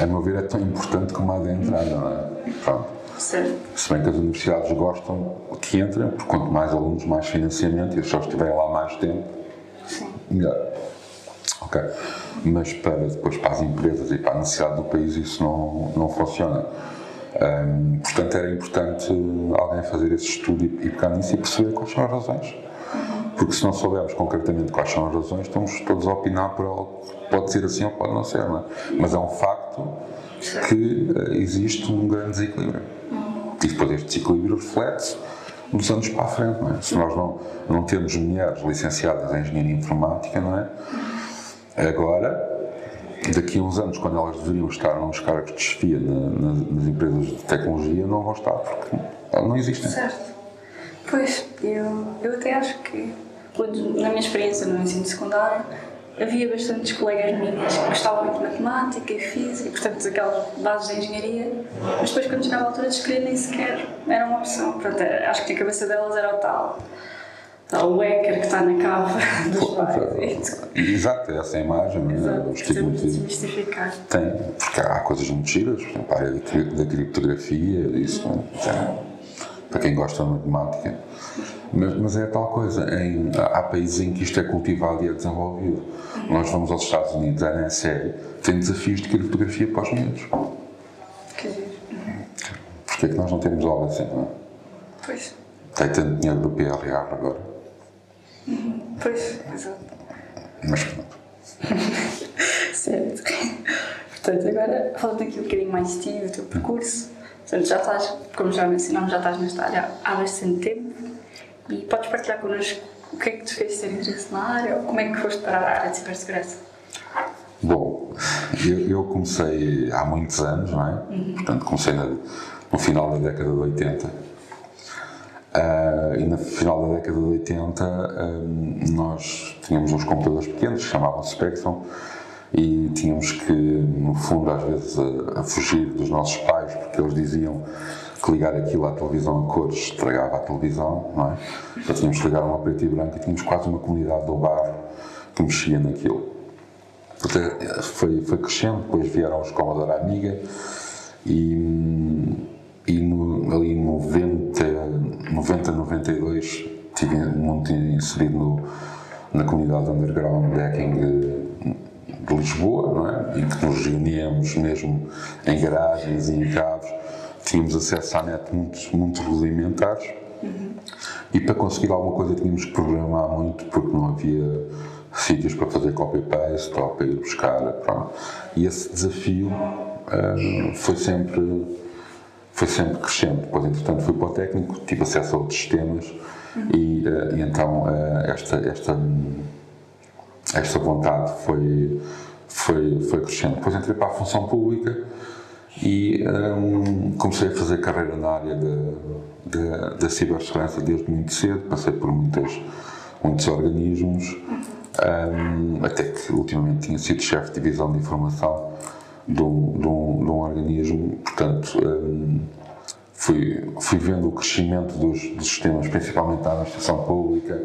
a meu ver, é tão importante como a de entrada, não é? Pronto. Certo. Se bem que as universidades gostam que entrem, porque quanto mais alunos, mais financiamento, e se eles estiverem lá mais tempo, Sim. melhor. Ok. Mas para depois para as empresas e para a necessidade do país isso não, não funciona. Um, portanto, era importante alguém fazer esse estudo e, e pegar nisso e perceber quais são as razões. Porque se não soubermos concretamente quais são as razões, estamos todos a opinar por algo que pode ser assim ou pode não ser, não é? Mas é um facto que uh, existe um grande desequilíbrio. E depois este desequilíbrio reflete-se nos anos para a frente, não é? Se nós não, não temos mulheres licenciadas em engenharia informática, não é? Agora, daqui a uns anos, quando elas deveriam estar nos cargos de chefia na, nas, nas empresas de tecnologia, não vão estar porque não existem. Certo. Pois, eu, eu até acho que, na minha experiência no ensino secundário, havia bastantes colegas minhas que gostavam muito de matemática e física, portanto, aquelas bases de engenharia, mas depois, quando chegava a altura de escolher, nem sequer era uma opção. Portanto, acho que a cabeça delas era o tal O hacker que está na cava dos pais. Exato, essa é a imagem, é? Exato, o desmistificar. Tem, porque há coisas muito giras, por exemplo, a área da criptografia, isso, é? para quem gosta de matemática. Mas, mas, é tal coisa, em, há países em que isto é cultivado e é desenvolvido. Nós vamos aos Estados Unidos, a NSA tem desafios de criptografia para os miúdos. Que giro. Porquê é que nós não temos algo assim, não é? Pois. Tem tanto dinheiro do PRR agora. Pois, exato. Mas pronto. certo. Portanto, agora falando aqui um bocadinho mais de ti, do teu percurso. Portanto, já estás, como já mencionámos, já estás nesta área há bastante tempo e podes partilhar connosco o que é que te fez ter interesse na área ou como é que foste para a área de cibersegurança? Bom, eu, eu, comecei há muitos anos, não é? Uhum. Portanto, comecei na, no final da década de 80 Uh, e no final da década de 80 uh, nós tínhamos uns computadores pequenos, chamavam-se Spectrum, e tínhamos que, no fundo, às vezes a, a, fugir dos nossos pais, porque eles diziam que ligar aquilo à televisão a cores estragava a televisão, não é? Então tínhamos que ligar uma preto e branco e tínhamos quase uma comunidade do bairro que mexia naquilo. Portanto, foi, foi crescendo, depois vieram os Commodore Amiga e e no, ali em 90, 90, 92 estive muito inserido no, na comunidade underground hacking de, de, Lisboa, não é? em que nos reuníamos mesmo em garagens e em cabos, tínhamos acesso à net muito, muito rudimentares uhum. e para conseguir alguma coisa tínhamos que programar muito porque não havia sítios para fazer copy-paste ou para ir buscar. Pronto. E esse desafio uh, foi sempre foi sempre crescente. Depois, entretanto, fui para o técnico, tive acesso a outros sistemas uhum. e, uh, e, então uh, esta, esta, esta vontade foi, foi, foi crescente. Depois entrei para a função pública e um, comecei a fazer carreira na área da cibersegurança desde muito cedo, passei por muitas, muitos organismos, um, até que ultimamente tinha sido chefe de divisão de informação de um, de um, de um organismo, portanto um, fui, fui vendo o crescimento dos, dos sistemas, principalmente da administração pública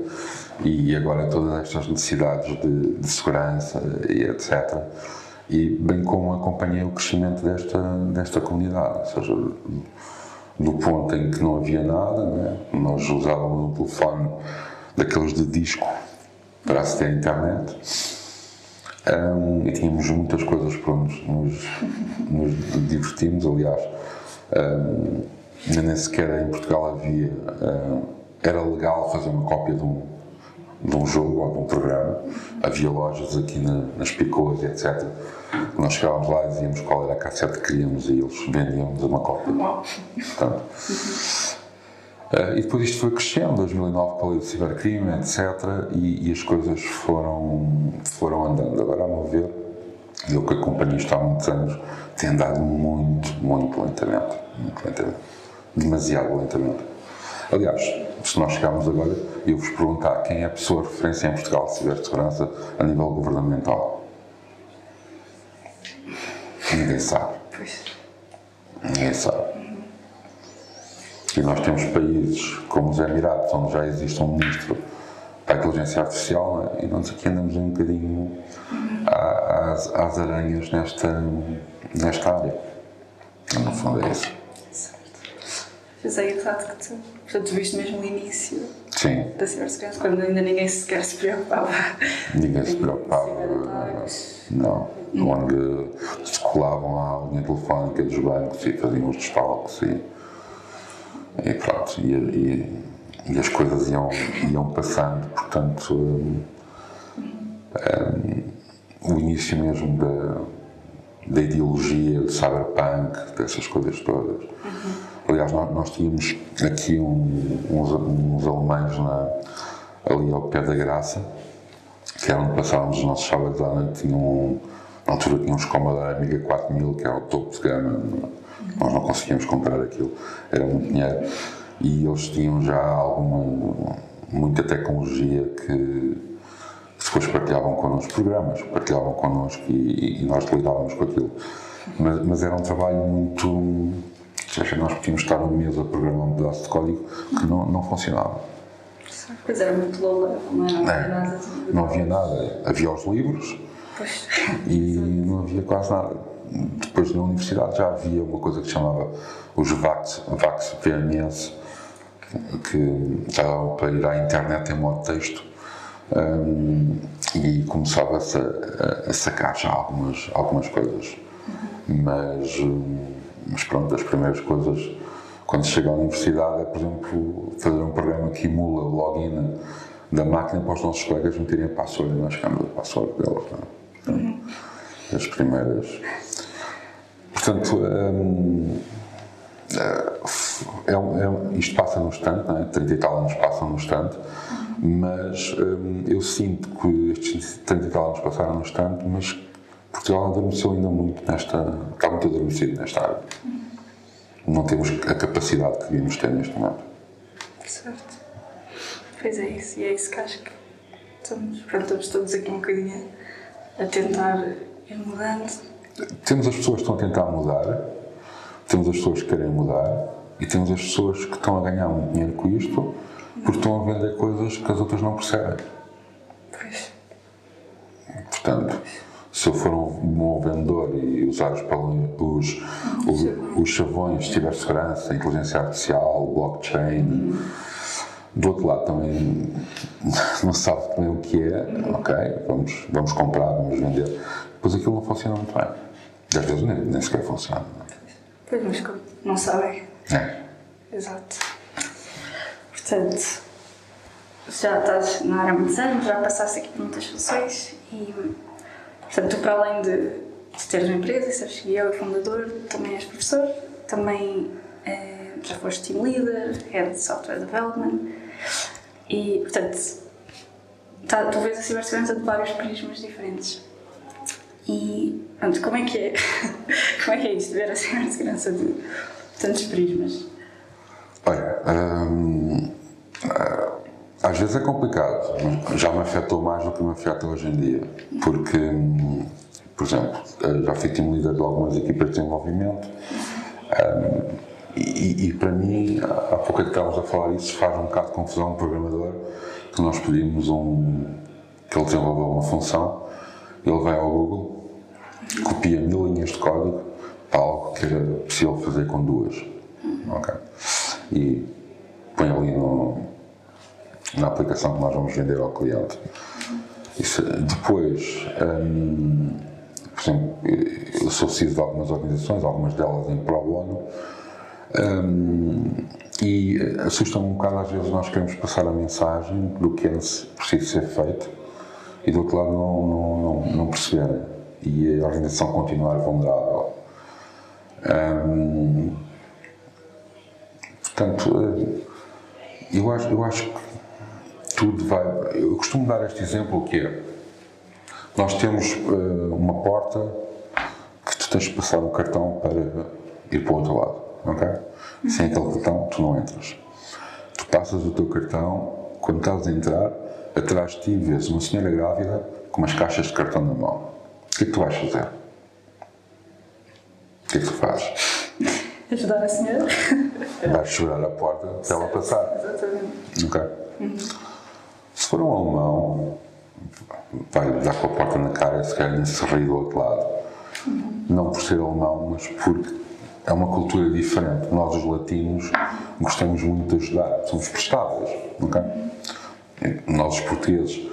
e agora todas estas necessidades de, de segurança e etc e bem como acompanhei o crescimento desta, desta comunidade, ou seja, do ponto em que não havia nada, né? nós usávamos um telefone daqueles de disco para aceder à internet um, e tínhamos muitas coisas para nos, nos, divertirmos, aliás, um, nem sequer em Portugal havia, um, era legal fazer uma cópia de um, de um jogo ou de um programa, havia lojas aqui na, nas Picoas, etc nós chegávamos lá e dizíamos qual era a cassete que queríamos e eles vendiam-nos uma cópia. Portanto, uh, e depois isto foi crescendo, 2009 para o cibercrime, etc. E, e, as coisas foram, foram andando. Agora, a meu ver, eu que acompanho isto há muitos anos, tem andado muito, muito lentamente. Muito lentamente. Demasiado lentamente. Aliás, se nós chegarmos agora, eu vos perguntar quem é a pessoa de referência em Portugal de cibersegurança a nível governamental Ninguém sabe. Ninguém sabe. E nós temos países como os Emirados, onde já existe um ministro para a inteligência artificial, né? e nós aqui andamos um bocadinho às, às aranhas nesta, nesta área. No fundo é isso. Certo. Mas é engraçado que tu, portanto, viste mesmo o início Sim. da cibersegurança, quando ainda ninguém sequer se preocupava. Ninguém se preocupava. Não onde se colavam à linha telefónica dos bancos e faziam os desfalques e, e pronto, e, e, e, as coisas iam, iam passando, portanto um, um, o início mesmo da, da ideologia de cyberpunk, dessas coisas todas. Uhum. Aliás, nós, nós, tínhamos aqui um, uns, uns alemães na, ali ao pé da Graça, que era onde passávamos os nossos sábados à noite, tinham um, na altura tínhamos Commodore Amiga 4000, que era o topo de gama, nós não conseguíamos comprar aquilo, era muito dinheiro. E eles tinham já alguma, muita tecnologia que, depois partilhavam connosco programas, partilhavam connosco e, e nós lidávamos com aquilo. Mas, mas, era um trabalho muito. Seja, nós podíamos estar um mês a programar um pedaço de código que não, não funcionava. Pois era muito low não era é. Não havia nada. Havia os livros, Pois. E não havia quase nada. Depois na universidade já havia uma coisa que chamava os VAX, VAX VMS, que estavam para ir à internet em modo texto. Um, e começava-se a, a, sacar já algumas, algumas coisas. Mas, mas pronto, as primeiras coisas, quando se chega à universidade, é, por exemplo, fazer um programa que emula o login da máquina para os nossos colegas meterem a password e nós chegamos a password deles. Não é? Uhum. As primeiras. Portanto, hum, é, é, isto passa no instante, é? 30 e tal anos passam no instante, mas hum, eu sinto que estes 30 e tal anos passaram no instante, mas Portugal adormeceu ainda muito nesta. está muito adormecido nesta área. Não temos a capacidade que devíamos ter neste momento. Certo. Pois é isso, e é isso que acho que estamos, pronto, estamos todos aqui um bocadinho a tentar mudando? Temos as pessoas que estão a tentar mudar, temos as pessoas que querem mudar e temos as pessoas que estão a ganhar muito dinheiro com isto porque estão a vender coisas que as outras não percebem. Pois. Portanto, se eu for um bom vendedor e usar os, os, os, os chavões de cibersegurança, inteligência artificial, blockchain. Uhum do outro lado também não sabe também o que é, ok, vamos, vamos comprar, vamos vender. Depois aquilo não funciona muito bem. às vezes nem, nem sequer funciona. Pois, mas não sabem. É. Exato. Portanto, já estás na área há muitos anos, já passaste aqui por muitas funções e, portanto, tu para além de, de teres uma empresa, seres CEO e fundador, também és professor, também eh, já foste team leader, head de software development e, portanto, tá, tu vês a cibersegurança de vários prismas diferentes. E, portanto, como é que é, como é que é isto, ver a cibersegurança de tantos prismas? Olha, hum, às vezes é complicado, já me afetou mais do que me afeta hoje em dia, porque, por exemplo, já fui team leader de algumas equipas de desenvolvimento um, e, e, para mim, há pouco é que estávamos a falar isso, faz um bocado de confusão o programador que nós pedimos um, que ele desenvolva uma função, ele vai ao Google, copia mil linhas de código para algo que era possível fazer com duas. Okay? E põe ali no, na aplicação que nós vamos vender ao cliente. Isso, depois, hum, por exemplo, eu sou CEO de algumas organizações, algumas delas em pro bono, hum, e assusta-me um bocado às vezes nós queremos passar a mensagem do que é preciso ser feito e do outro lado não, não, não, não perceberem e a organização continuar vulnerável. Hum, portanto, eu acho, eu acho que tudo vai. Eu costumo dar este exemplo que é: nós temos uh, uma porta que tu tens de passar o cartão para ir para o outro lado, ok? Sem aquele cartão, tu não entras. Tu passas o teu cartão, quando estás a entrar, atrás de ti vês uma senhora grávida com umas caixas de cartão na mão. O que é que tu vais fazer? O que é que tu fazes? Ajudar a senhora. Vais segurar a porta para ela passar. Exatamente. Ok? Uhum. Se for um alemão, vai dar com a porta na cara e se calhar nem se rir do outro lado. Uhum. Não por ser alemão, mas porque é uma cultura diferente. Nós, os latinos, gostamos muito de ajudar, somos prestáveis. Okay? Nós, os portugueses,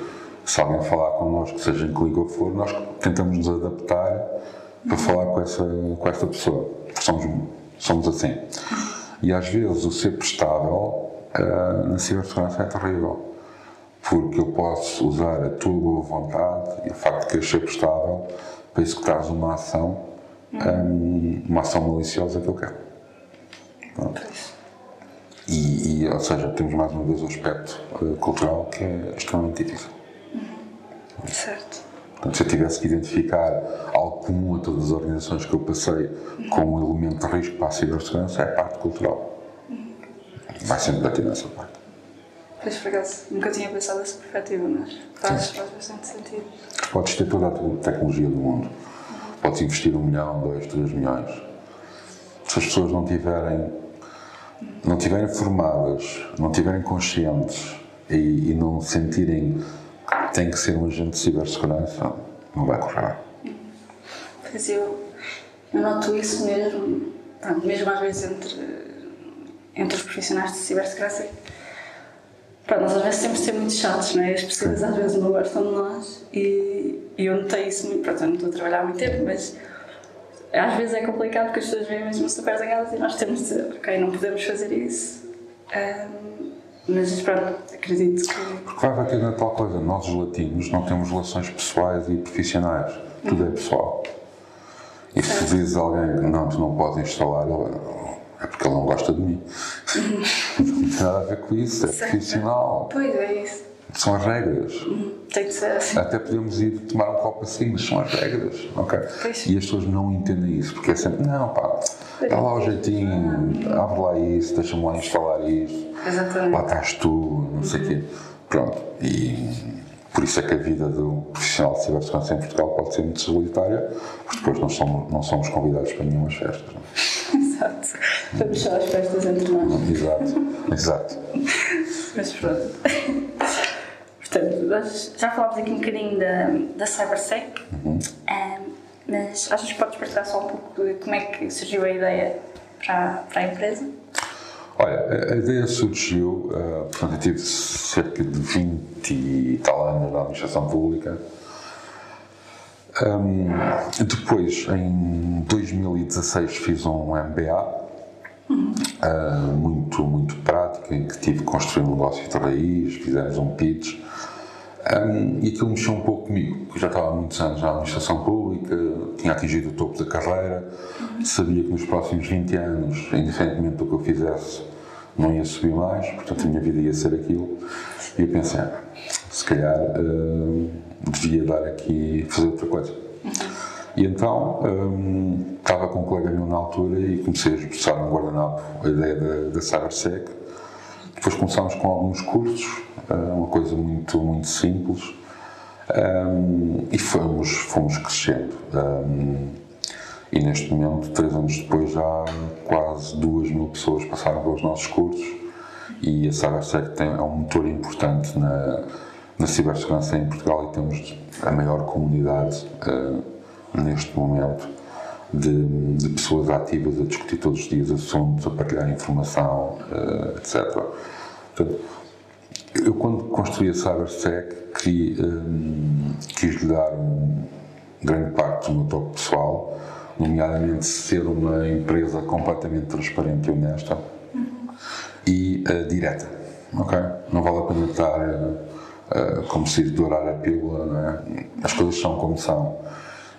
se alguém falar connosco, seja em que língua for, nós tentamos nos adaptar para falar com essa, com essa pessoa. Somos, somos assim. E às vezes o ser prestável uh, na cibersegurança é terrível porque eu posso usar a tua boa vontade e o facto de querer ser prestável para executares uma ação, um, uma ação maliciosa que eu quero. Pronto. E, e, ou seja, temos mais uma vez o aspecto uh, cultural que é extremamente difícil. Uhum. Certo. Portanto, se eu tivesse que identificar algo comum a todas as organizações que eu passei uhum. como um elemento de risco para a cibersegurança, é a parte cultural. Uhum. Vai sempre bater nessa parte. Pois, por acaso, nunca tinha pensado dessa perspectiva, mas faz, faz bastante sentido. Podes ter toda a tecnologia do mundo. Podes investir um milhão, dois, três milhões. Se as pessoas não tiverem, não tiverem formadas, não tiverem conscientes e, e não sentirem tem que ser um agente de cibersegurança, não vai correr. Pois eu, eu noto isso mesmo, mesmo às vezes entre, entre os profissionais de cibersegurança Pronto, nós às vezes temos de ser muito chatos, não é? As pessoas às vezes não gostam de nós e, e eu notei isso muito. Pronto, eu não estou a trabalhar há muito tempo, mas às vezes é complicado porque as pessoas vêm mesmo super zangadas e nós temos de dizer, ok, não podemos fazer isso. Um, mas pronto, acredito que. Porque vai bater na tal coisa, nós os latinos não temos relações pessoais e profissionais, tudo é pessoal. E se dizes a alguém que não, tu não podes instalar, é porque ele não gosta de mim. não tem nada a ver com isso, é certo. profissional. Pois é isso. São as regras. Tem que ser assim. Até podemos ir tomar um copo assim, mas são as regras. ok? Pois. E as pessoas não entendem isso, porque é sempre, não, pá, dá lá o jeitinho, abre lá isso, deixa-me lá instalar isso. Exatamente. Lá estás tu, não sei o quê. Pronto. E por isso é que a vida do profissional de cibersegurança em Portugal pode ser muito solitária, porque depois não somos, não somos convidados para. Não? É? Exato. Vamos só às festas entre nós. Exato, exato. Mas pronto. Portanto, nós já falámos aqui um bocadinho da, da CyberSec, uhum. um, mas achas que podes partilhar só um pouco de como é que surgiu a ideia para, para a empresa? Olha, a ideia surgiu, uh, portanto, eu tive cerca de 20 e tal anos na administração pública. Um, depois, em 2016, fiz um MBA, uh, muito, muito prático, em que tive que construir um negócio de raiz, fizemos um pitch. Um, e aquilo mexeu um pouco comigo, porque já estava há muitos anos na administração pública, tinha atingido o topo da carreira, sabia que nos próximos 20 anos, indiferentemente do que eu fizesse, não ia subir mais, portanto a minha vida ia ser aquilo. E eu pensei, ah, se calhar uh, devia dar aqui, fazer outra coisa. E então um, estava com um colega meu na altura e comecei a esboçar no guardanapo a ideia da, da CyberSec. Depois começámos com alguns cursos, uh, uma coisa muito, muito simples, um, e fomos, fomos crescendo. Um, e neste momento, três anos depois, já quase duas mil pessoas passaram pelos nossos cursos. E a CyberSec tem, é um motor importante na, na cibersegurança em Portugal e temos a maior comunidade uh, neste momento de, de, pessoas ativas a discutir todos os dias assuntos, a partilhar informação, uh, etc. Portanto, eu quando construí a CyberSec queria, um, quis lhe dar um, grande parte do meu toque pessoal, nomeadamente ser uma empresa completamente transparente e honesta e uh, direta, ok? Não vale a pena estar uh, como se dourar a pílula, é? As coisas são como são.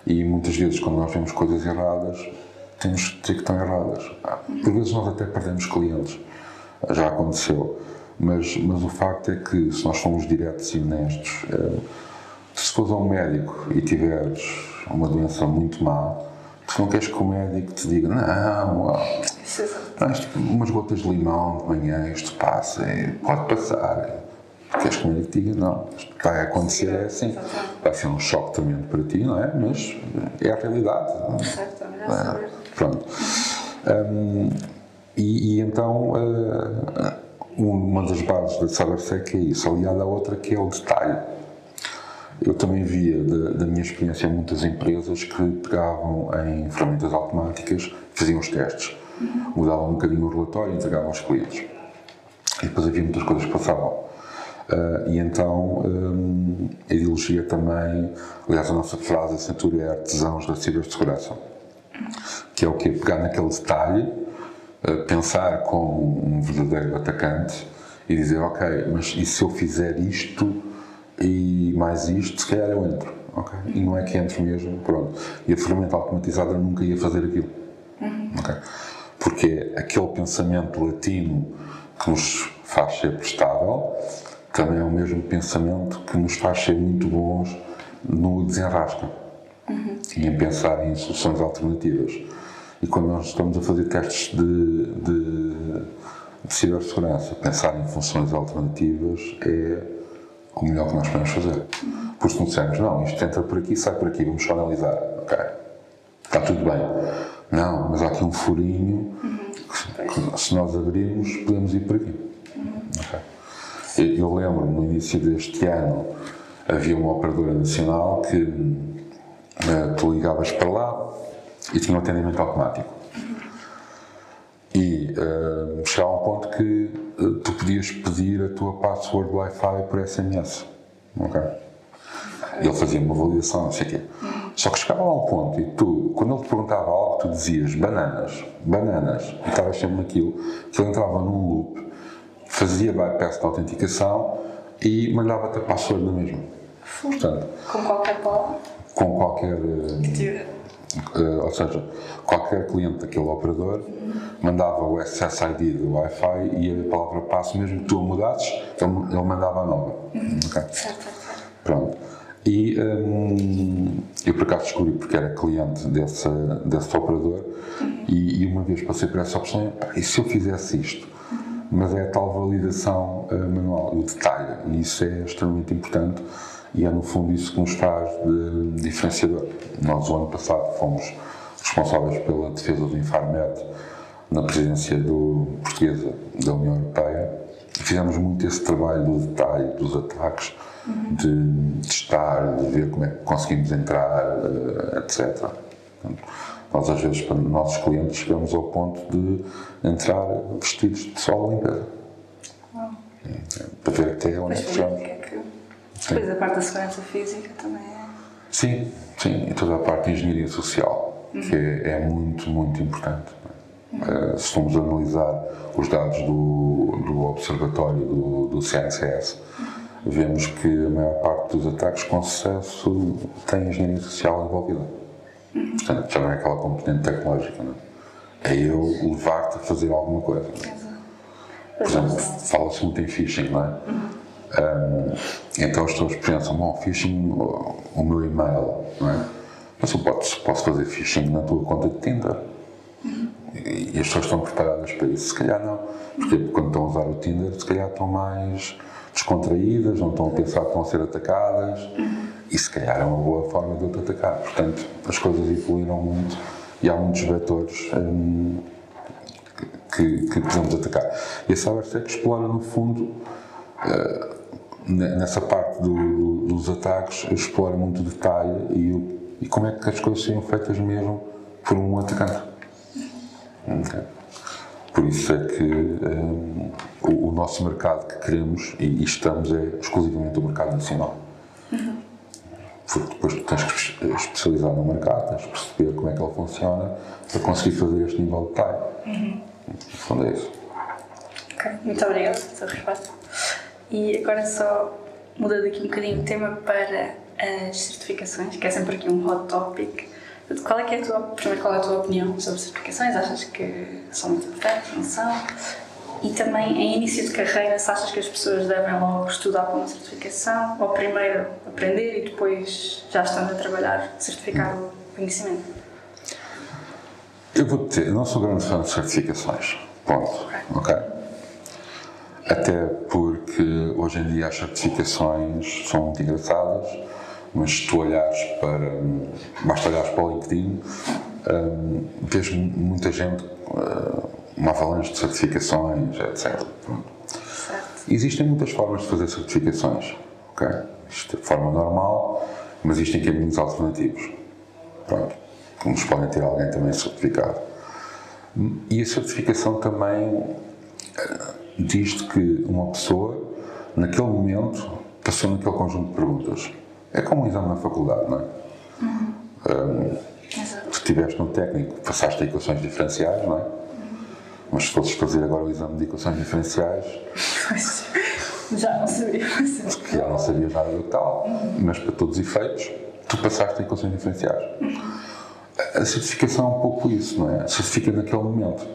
E muitas vezes, quando nós vemos coisas erradas, temos de dizer que estão erradas. Por vezes, nós até perdemos clientes. Já aconteceu. Mas, mas o facto é que, se nós formos diretos e honestos, uh, se fores a um médico e tiveres uma doença muito má, tu não queres que o médico te diga, não, tipo, umas gotas de limão de manhã, isto passa, pode passar. Queres que médico diga, não, isto vai acontecer, é assim. Vai ser um choque tremendo para ti, não é? Mas é a realidade. Certo, é, Pronto. Um, e, e, então, uh, uma das bases da CyberSec é isso, aliada à outra que é o detalhe. Eu também via da, da, minha experiência muitas empresas que pegavam em ferramentas automáticas, faziam os testes mudavam um bocadinho o relatório e entregavam aos clientes. E depois havia muitas coisas que passavam. Uh, e então um, a ideologia também, aliás, a nossa frase assinatura é artesãos da cibersegurança, que é o que? Pegar naquele detalhe, uh, pensar como um verdadeiro atacante e dizer, ok, mas e se eu fizer isto e mais isto, se calhar eu entro. Okay? E não é que entro mesmo, pronto. E a ferramenta automatizada nunca ia fazer aquilo. Uhum. Okay? porque é aquele pensamento latino que nos faz ser prestável também é o mesmo pensamento que nos faz ser muito bons no desenrasca uhum. e em pensar em soluções alternativas. E quando nós estamos a fazer testes de, de, de cibersegurança, pensar em funções alternativas é o melhor que nós podemos fazer. Uhum. Porque se não dissermos, não, isto entra por aqui, sai por aqui, vamos só analisar. Ok, está tudo bem não, mas há aqui um furinho que, se nós abrirmos, podemos ir por aqui. Okay. Eu, lembro no início deste ano havia uma operadora nacional que uh, tu ligavas para lá e tinha um atendimento automático. E uh, chegava a um ponto que uh, tu podias pedir a tua password Wi-Fi por SMS. Okay? Ele fazia uma validação, não sei o quê. Só que chegava a um ponto e tu, quando ele te perguntava algo, tu dizias bananas, bananas, e estavas sempre naquilo, que ele entrava num loop, fazia bypass da autenticação e mandava-te a password na mesma. Portanto, com qualquer palavra? Com qualquer. Uh, ou seja, qualquer cliente daquele operador uhum. mandava o SSID do Wi-Fi e a palavra passo, mesmo que tu a mudasses, ele, ele mandava a nova. Uhum. Okay? Certo. Pronto. E um, eu por acaso descobri porque era cliente desse, desse operador uhum. e, e, uma vez passei por essa opção, e se eu fizesse isto? Uhum. Mas é a tal validação uh, manual, o detalhe, e isso é extremamente importante e é no fundo isso que nos faz de diferenciador. Nós, o ano passado, fomos responsáveis pela defesa do Infarmed na presidência do, portuguesa da União Europeia e fizemos muito esse trabalho do detalhe, dos ataques de testar, de ver como é que conseguimos entrar, eh, etc. Nós, às vezes, para os nossos clientes, chegamos ao ponto de entrar vestidos de sol limpeza. É, para ver até onde é que chegamos. Depois a parte da segurança física também é. Sim, sim, e toda a parte de engenharia social, uhum. que é, é, muito, muito importante. Uhum. Uh, se formos analisar os dados do, do observatório do, do CNCS, vemos que a maior parte dos ataques com sucesso tem engenharia social envolvida. Portanto, já não é aquela componente tecnológica, não é? É eu levar-te a fazer alguma coisa. Por exemplo, fala-se muito em phishing, não é? Um, então as pessoas pensam, bom, phishing, o, meu e-mail, não é? Mas eu posso, posso fazer phishing na tua conta de Tinder. E, e as pessoas estão preparadas para isso? Se calhar não. Porque quando estão a usar o Tinder, se calhar estão mais descontraídas, não estão a pensar que vão ser atacadas. E se calhar é uma boa forma de te atacar. Portanto, as coisas evoluíram muito e há muitos vetores hum, que, que podemos atacar. E a CyberSec explora, no fundo, uh, nessa parte do, do, dos ataques, explora muito detalhe e, e, como é que as coisas são feitas mesmo por um atacante. Okay. Por isso é que um, o, o, nosso mercado que queremos e, e, estamos é exclusivamente o mercado nacional. Uhum. Porque depois tu tens que especializar no mercado, tens que perceber como é que ele funciona para conseguir fazer este nível de detalhe. Uhum. No fundo é isso. Ok, muito obrigada pela resposta. E agora só mudando aqui um bocadinho o tema para as certificações, que é sempre aqui um hot topic. Qual é, é a tua, primeiro, qual é a tua opinião sobre certificações? Achas que são muito importantes? Não são? E também, em início de carreira, se achas que as pessoas devem logo estudar para uma certificação ou primeiro aprender e depois, já estando a trabalhar, certificar o conhecimento? Eu vou dizer, eu não sou grande fã de certificações. Ponto. Ok? okay? Até porque hoje em dia as certificações são muito engraçadas, mas se tu olhares para. basta olhares para o LinkedIn, um, vês muita gente, uh, uma avalanche de certificações, etc. Existem muitas formas de fazer certificações, ok? Isto é de forma normal, mas existem caminhos alternativos. Pronto. Nos podem ter alguém também certificado. E a certificação também uh, diz que uma pessoa, naquele momento, passou naquele conjunto de perguntas. É como um exame na faculdade, não é? Uhum. Um, se estiveste no técnico, passaste equações diferenciais, não é? Mas se fosses fazer agora o exame de equações diferenciais. já não sabia fazer. Já não sabias nada do tal, uhum. mas para todos os efeitos, tu passaste a equações diferenciais. Uhum. A certificação é um pouco isso, não é? Certifica naquele momento.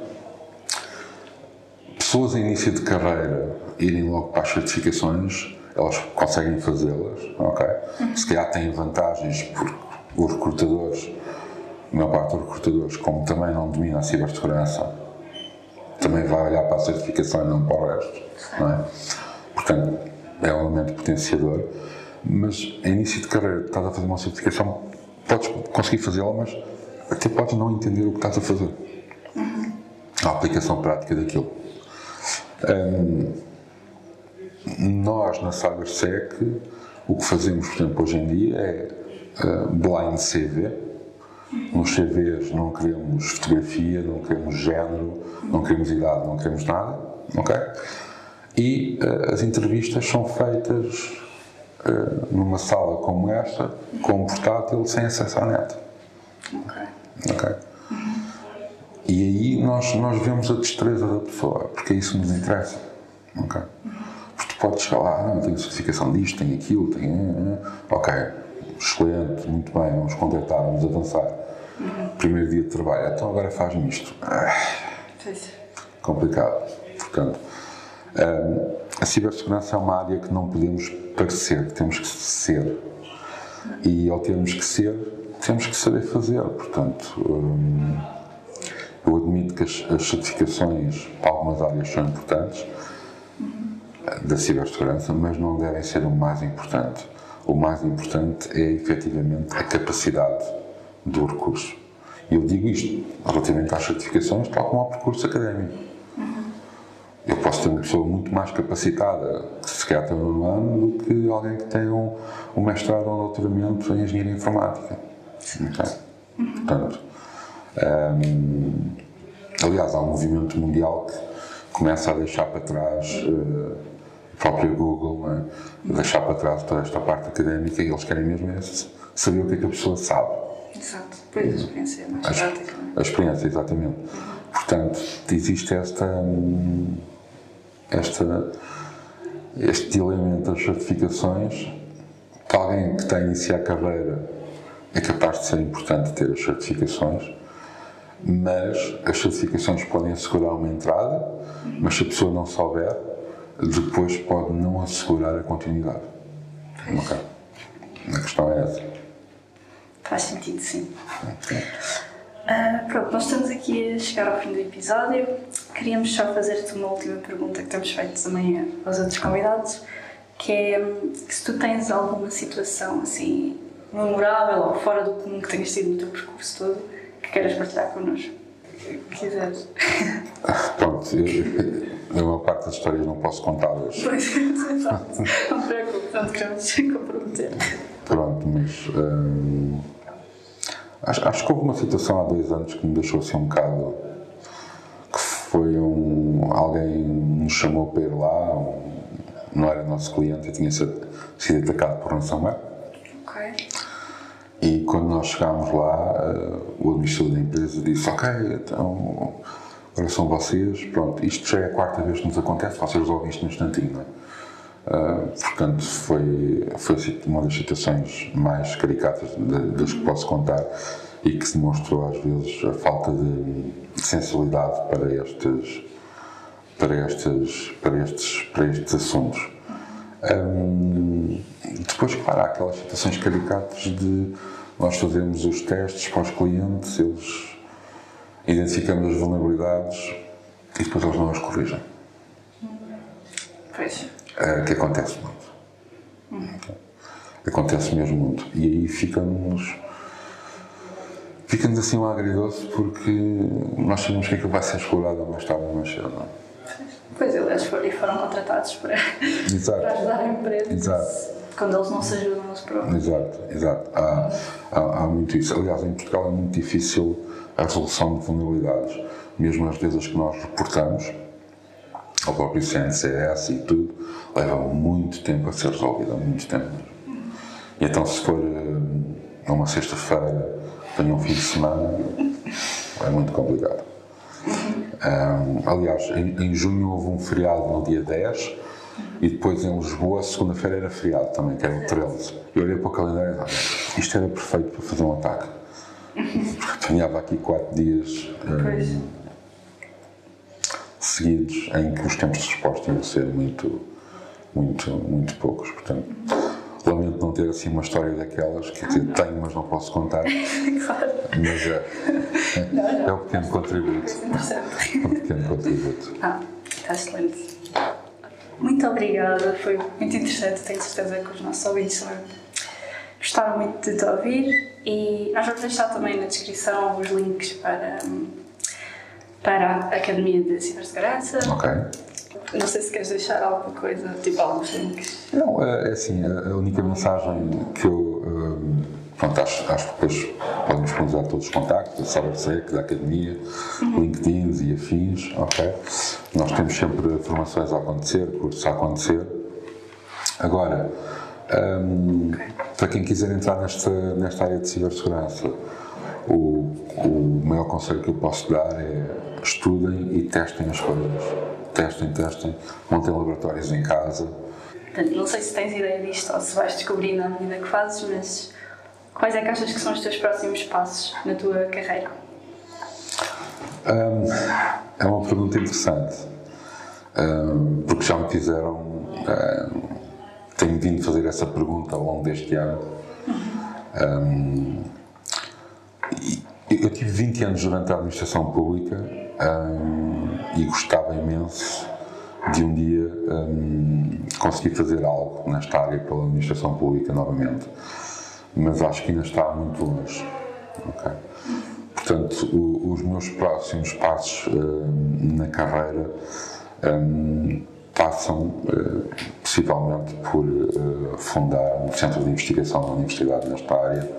Pessoas em início de carreira irem logo para as certificações elas conseguem fazê-las, ok? Uhum. Se calhar têm vantagens porque os recrutadores, a maior parte dos recrutadores, como também não domina a cibersegurança, também vai olhar para a certificação e não para o resto, não é? Portanto, é um elemento potenciador, mas em início de carreira estás a fazer uma certificação, podes conseguir fazê-la, mas até podes não entender o que estás a fazer. Uhum. A aplicação prática daquilo. Um, nós, na CyberSec, o que fazemos, por exemplo, hoje em dia é uh, blind CV. Nos CVs não queremos fotografia, não queremos género, não queremos idade, não queremos nada, ok? E uh, as entrevistas são feitas uh, numa sala como esta, com um portátil, sem acesso à net. Ok. Ok. E aí nós, nós vemos a destreza da pessoa, porque é isso que nos interessa. Ok? podes falar, ah, tenho certificação disto, tenho aquilo, tenho. Né. Ok, excelente, muito bem, vamos contratar, vamos avançar. Uhum. Primeiro dia de trabalho, então agora faz-me isto. Ah, complicado. Portanto, um, a cibersegurança é uma área que não podemos parecer, temos que ser. E ao termos que ser, temos que saber fazer. Portanto, um, eu admito que as, as certificações para algumas áreas são importantes da cibersegurança, mas não devem ser o mais importante. O mais importante é efetivamente a capacidade do recurso. E eu digo isto relativamente às certificações, tal como ao percurso académico. Eu posso ter uma pessoa muito mais capacitada, que se calhar tem um ano, do que alguém que tem um, um mestrado ou um doutoramento em engenharia informática. Okay? Portanto, um, aliás, há um movimento mundial que começa a deixar para trás. Uh, próprio Google, é? deixar para trás toda esta parte académica e eles querem mesmo é saber o que é que a pessoa sabe. Exato, depois a experiência é mais a, prática. A experiência, exatamente. Portanto, existe esta. Hum, esta, este dilema entre as certificações, que alguém que está a iniciar a carreira é capaz de ser importante ter as certificações, mas as certificações podem assegurar uma entrada, mas se a pessoa não souber, depois pode não assegurar a continuidade. Ok. A questão é essa. Faz sentido, sim. Uh, pronto, nós estamos aqui a chegar ao fim do episódio. Queríamos só fazer-te uma última pergunta que temos feito também aos outros convidados, que é se tu tens alguma situação assim memorável ou fora do comum que tenhas tido no teu percurso todo que queiras partilhar connosco. Quiseres. Pronto, eu, uma parte das histórias não posso contá-las. Pois, exato. não te preocupes, tanto queremos comprometer. Pronto, mas. Hum, acho, acho que houve uma situação há dois anos que me deixou assim um bocado. que foi um. alguém nos chamou para ir lá, um, não era nosso cliente e tinha sido, sido atacado por ransomware. Ok. E quando nós chegámos lá, uh, o administrador da empresa disse: Ok, então agora são vocês, pronto, isto já é a quarta vez que nos acontece, vocês resolvem isto no instantinho, não é? Uh, portanto, foi, foi uma das situações mais caricatas das que posso contar e que demonstrou às vezes a falta de sensibilidade para estes, para estes, para estes, para estes assuntos. Um, depois, claro, há aquelas situações caricatas de nós fazemos os testes para os clientes, eles identificamos as vulnerabilidades e depois eles não as corrigem. Pois. É, que acontece muito. Acontece mesmo muito. E aí ficamos. Ficamos assim um agridoce porque nós sabemos que aquilo vai ser explorado mais tarde ou mais cedo. Não? É? Pois, eles foram, contratados para, para ajudar a empresa. Exato quando eles não se ajudam eles próprios. Exato, exato. Há, há, há, muito isso. Aliás, em Portugal é muito difícil a resolução de vulnerabilidades. Mesmo as vezes que nós reportamos, ao próprio CNCS e tudo, leva muito tempo a ser resolvida, muito tempo mesmo. E então, se for uh, uma sexta-feira, tenha um fim de semana, é muito complicado. Um, aliás, em, em junho houve um feriado no dia 10 e depois em Lisboa, segunda-feira era feriado também, que era o 13. Eu olhei para o calendário e disse, isto era perfeito para fazer um ataque. Porque apanhava aqui quatro dias um, seguidos em que os tempos de resposta iam ser muito, muito, muito poucos. Portanto, lamento não ter assim uma história daquelas que tenho, mas não posso contar. claro. Mas é, é, é o pequeno contributo. É o pequeno contributo. Ah, está excelente. Muito obrigada, foi muito interessante. Tenho certeza que os nossos ouvintes gostaram muito de te ouvir e nós vamos deixar também na descrição os links para, para a Academia de Cibersegurança. Ok. Não sei se queres deixar alguma coisa, tipo alguns links. Não, é, é assim, a única mensagem que eu. Um, pronto, acho, acho que depois podem disponibilizar todos os contactos, da CyberSec, da Academia, uhum. LinkedIn e afins, ok? Nós temos sempre formações a acontecer, cursos a acontecer. Agora, um, okay. para quem quiser entrar nesta, nesta área de cibersegurança, o, maior conselho que eu posso dar é estudem e testem as coisas. Testem, testem, montem laboratórios em casa. Não sei se tens ideia disto ou se vais descobrindo à medida que fazes, mas quais é que achas que são os teus próximos passos na tua carreira? Um, é uma pergunta interessante, um, porque já me fizeram. Um, tenho vindo fazer essa pergunta ao longo deste ano. Um, eu tive 20 anos durante a administração pública um, e gostava imenso de um dia um, conseguir fazer algo nesta área pela administração pública novamente, mas acho que ainda está muito longe. Okay? Portanto, o, os meus próximos passos um, na carreira passam uh, possivelmente por uh, fundar um centro de investigação na universidade nesta área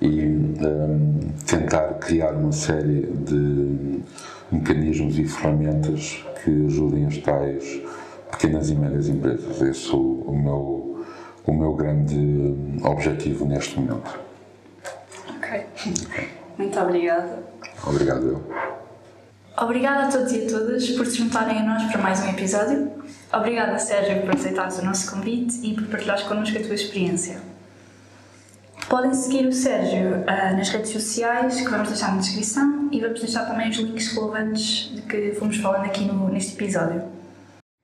e um, tentar criar uma série de mecanismos e ferramentas que ajudem as tais pequenas e médias empresas. Esse é o, meu, o meu grande objetivo neste momento. Ok. Muito obrigada. Obrigado eu. Obrigada a todos e a todas por se juntarem a nós para mais um episódio. Obrigada, Sérgio, por aceitares o nosso convite e por partilhares connosco a tua experiência. Podem seguir o Sérgio uh, nas redes sociais, que vamos deixar na descrição, e vamos deixar também os links relevantes de que fomos falando aqui no, neste episódio.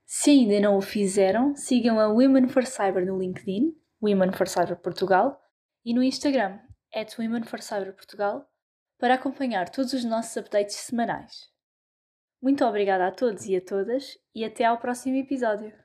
Se ainda não o fizeram, sigam a Women for Cyber no LinkedIn, Women for Cyber Portugal, e no Instagram, at Women for Cyber Portugal, para acompanhar todos os nossos updates semanais. Muito obrigada a todos e a todas e até ao próximo episódio.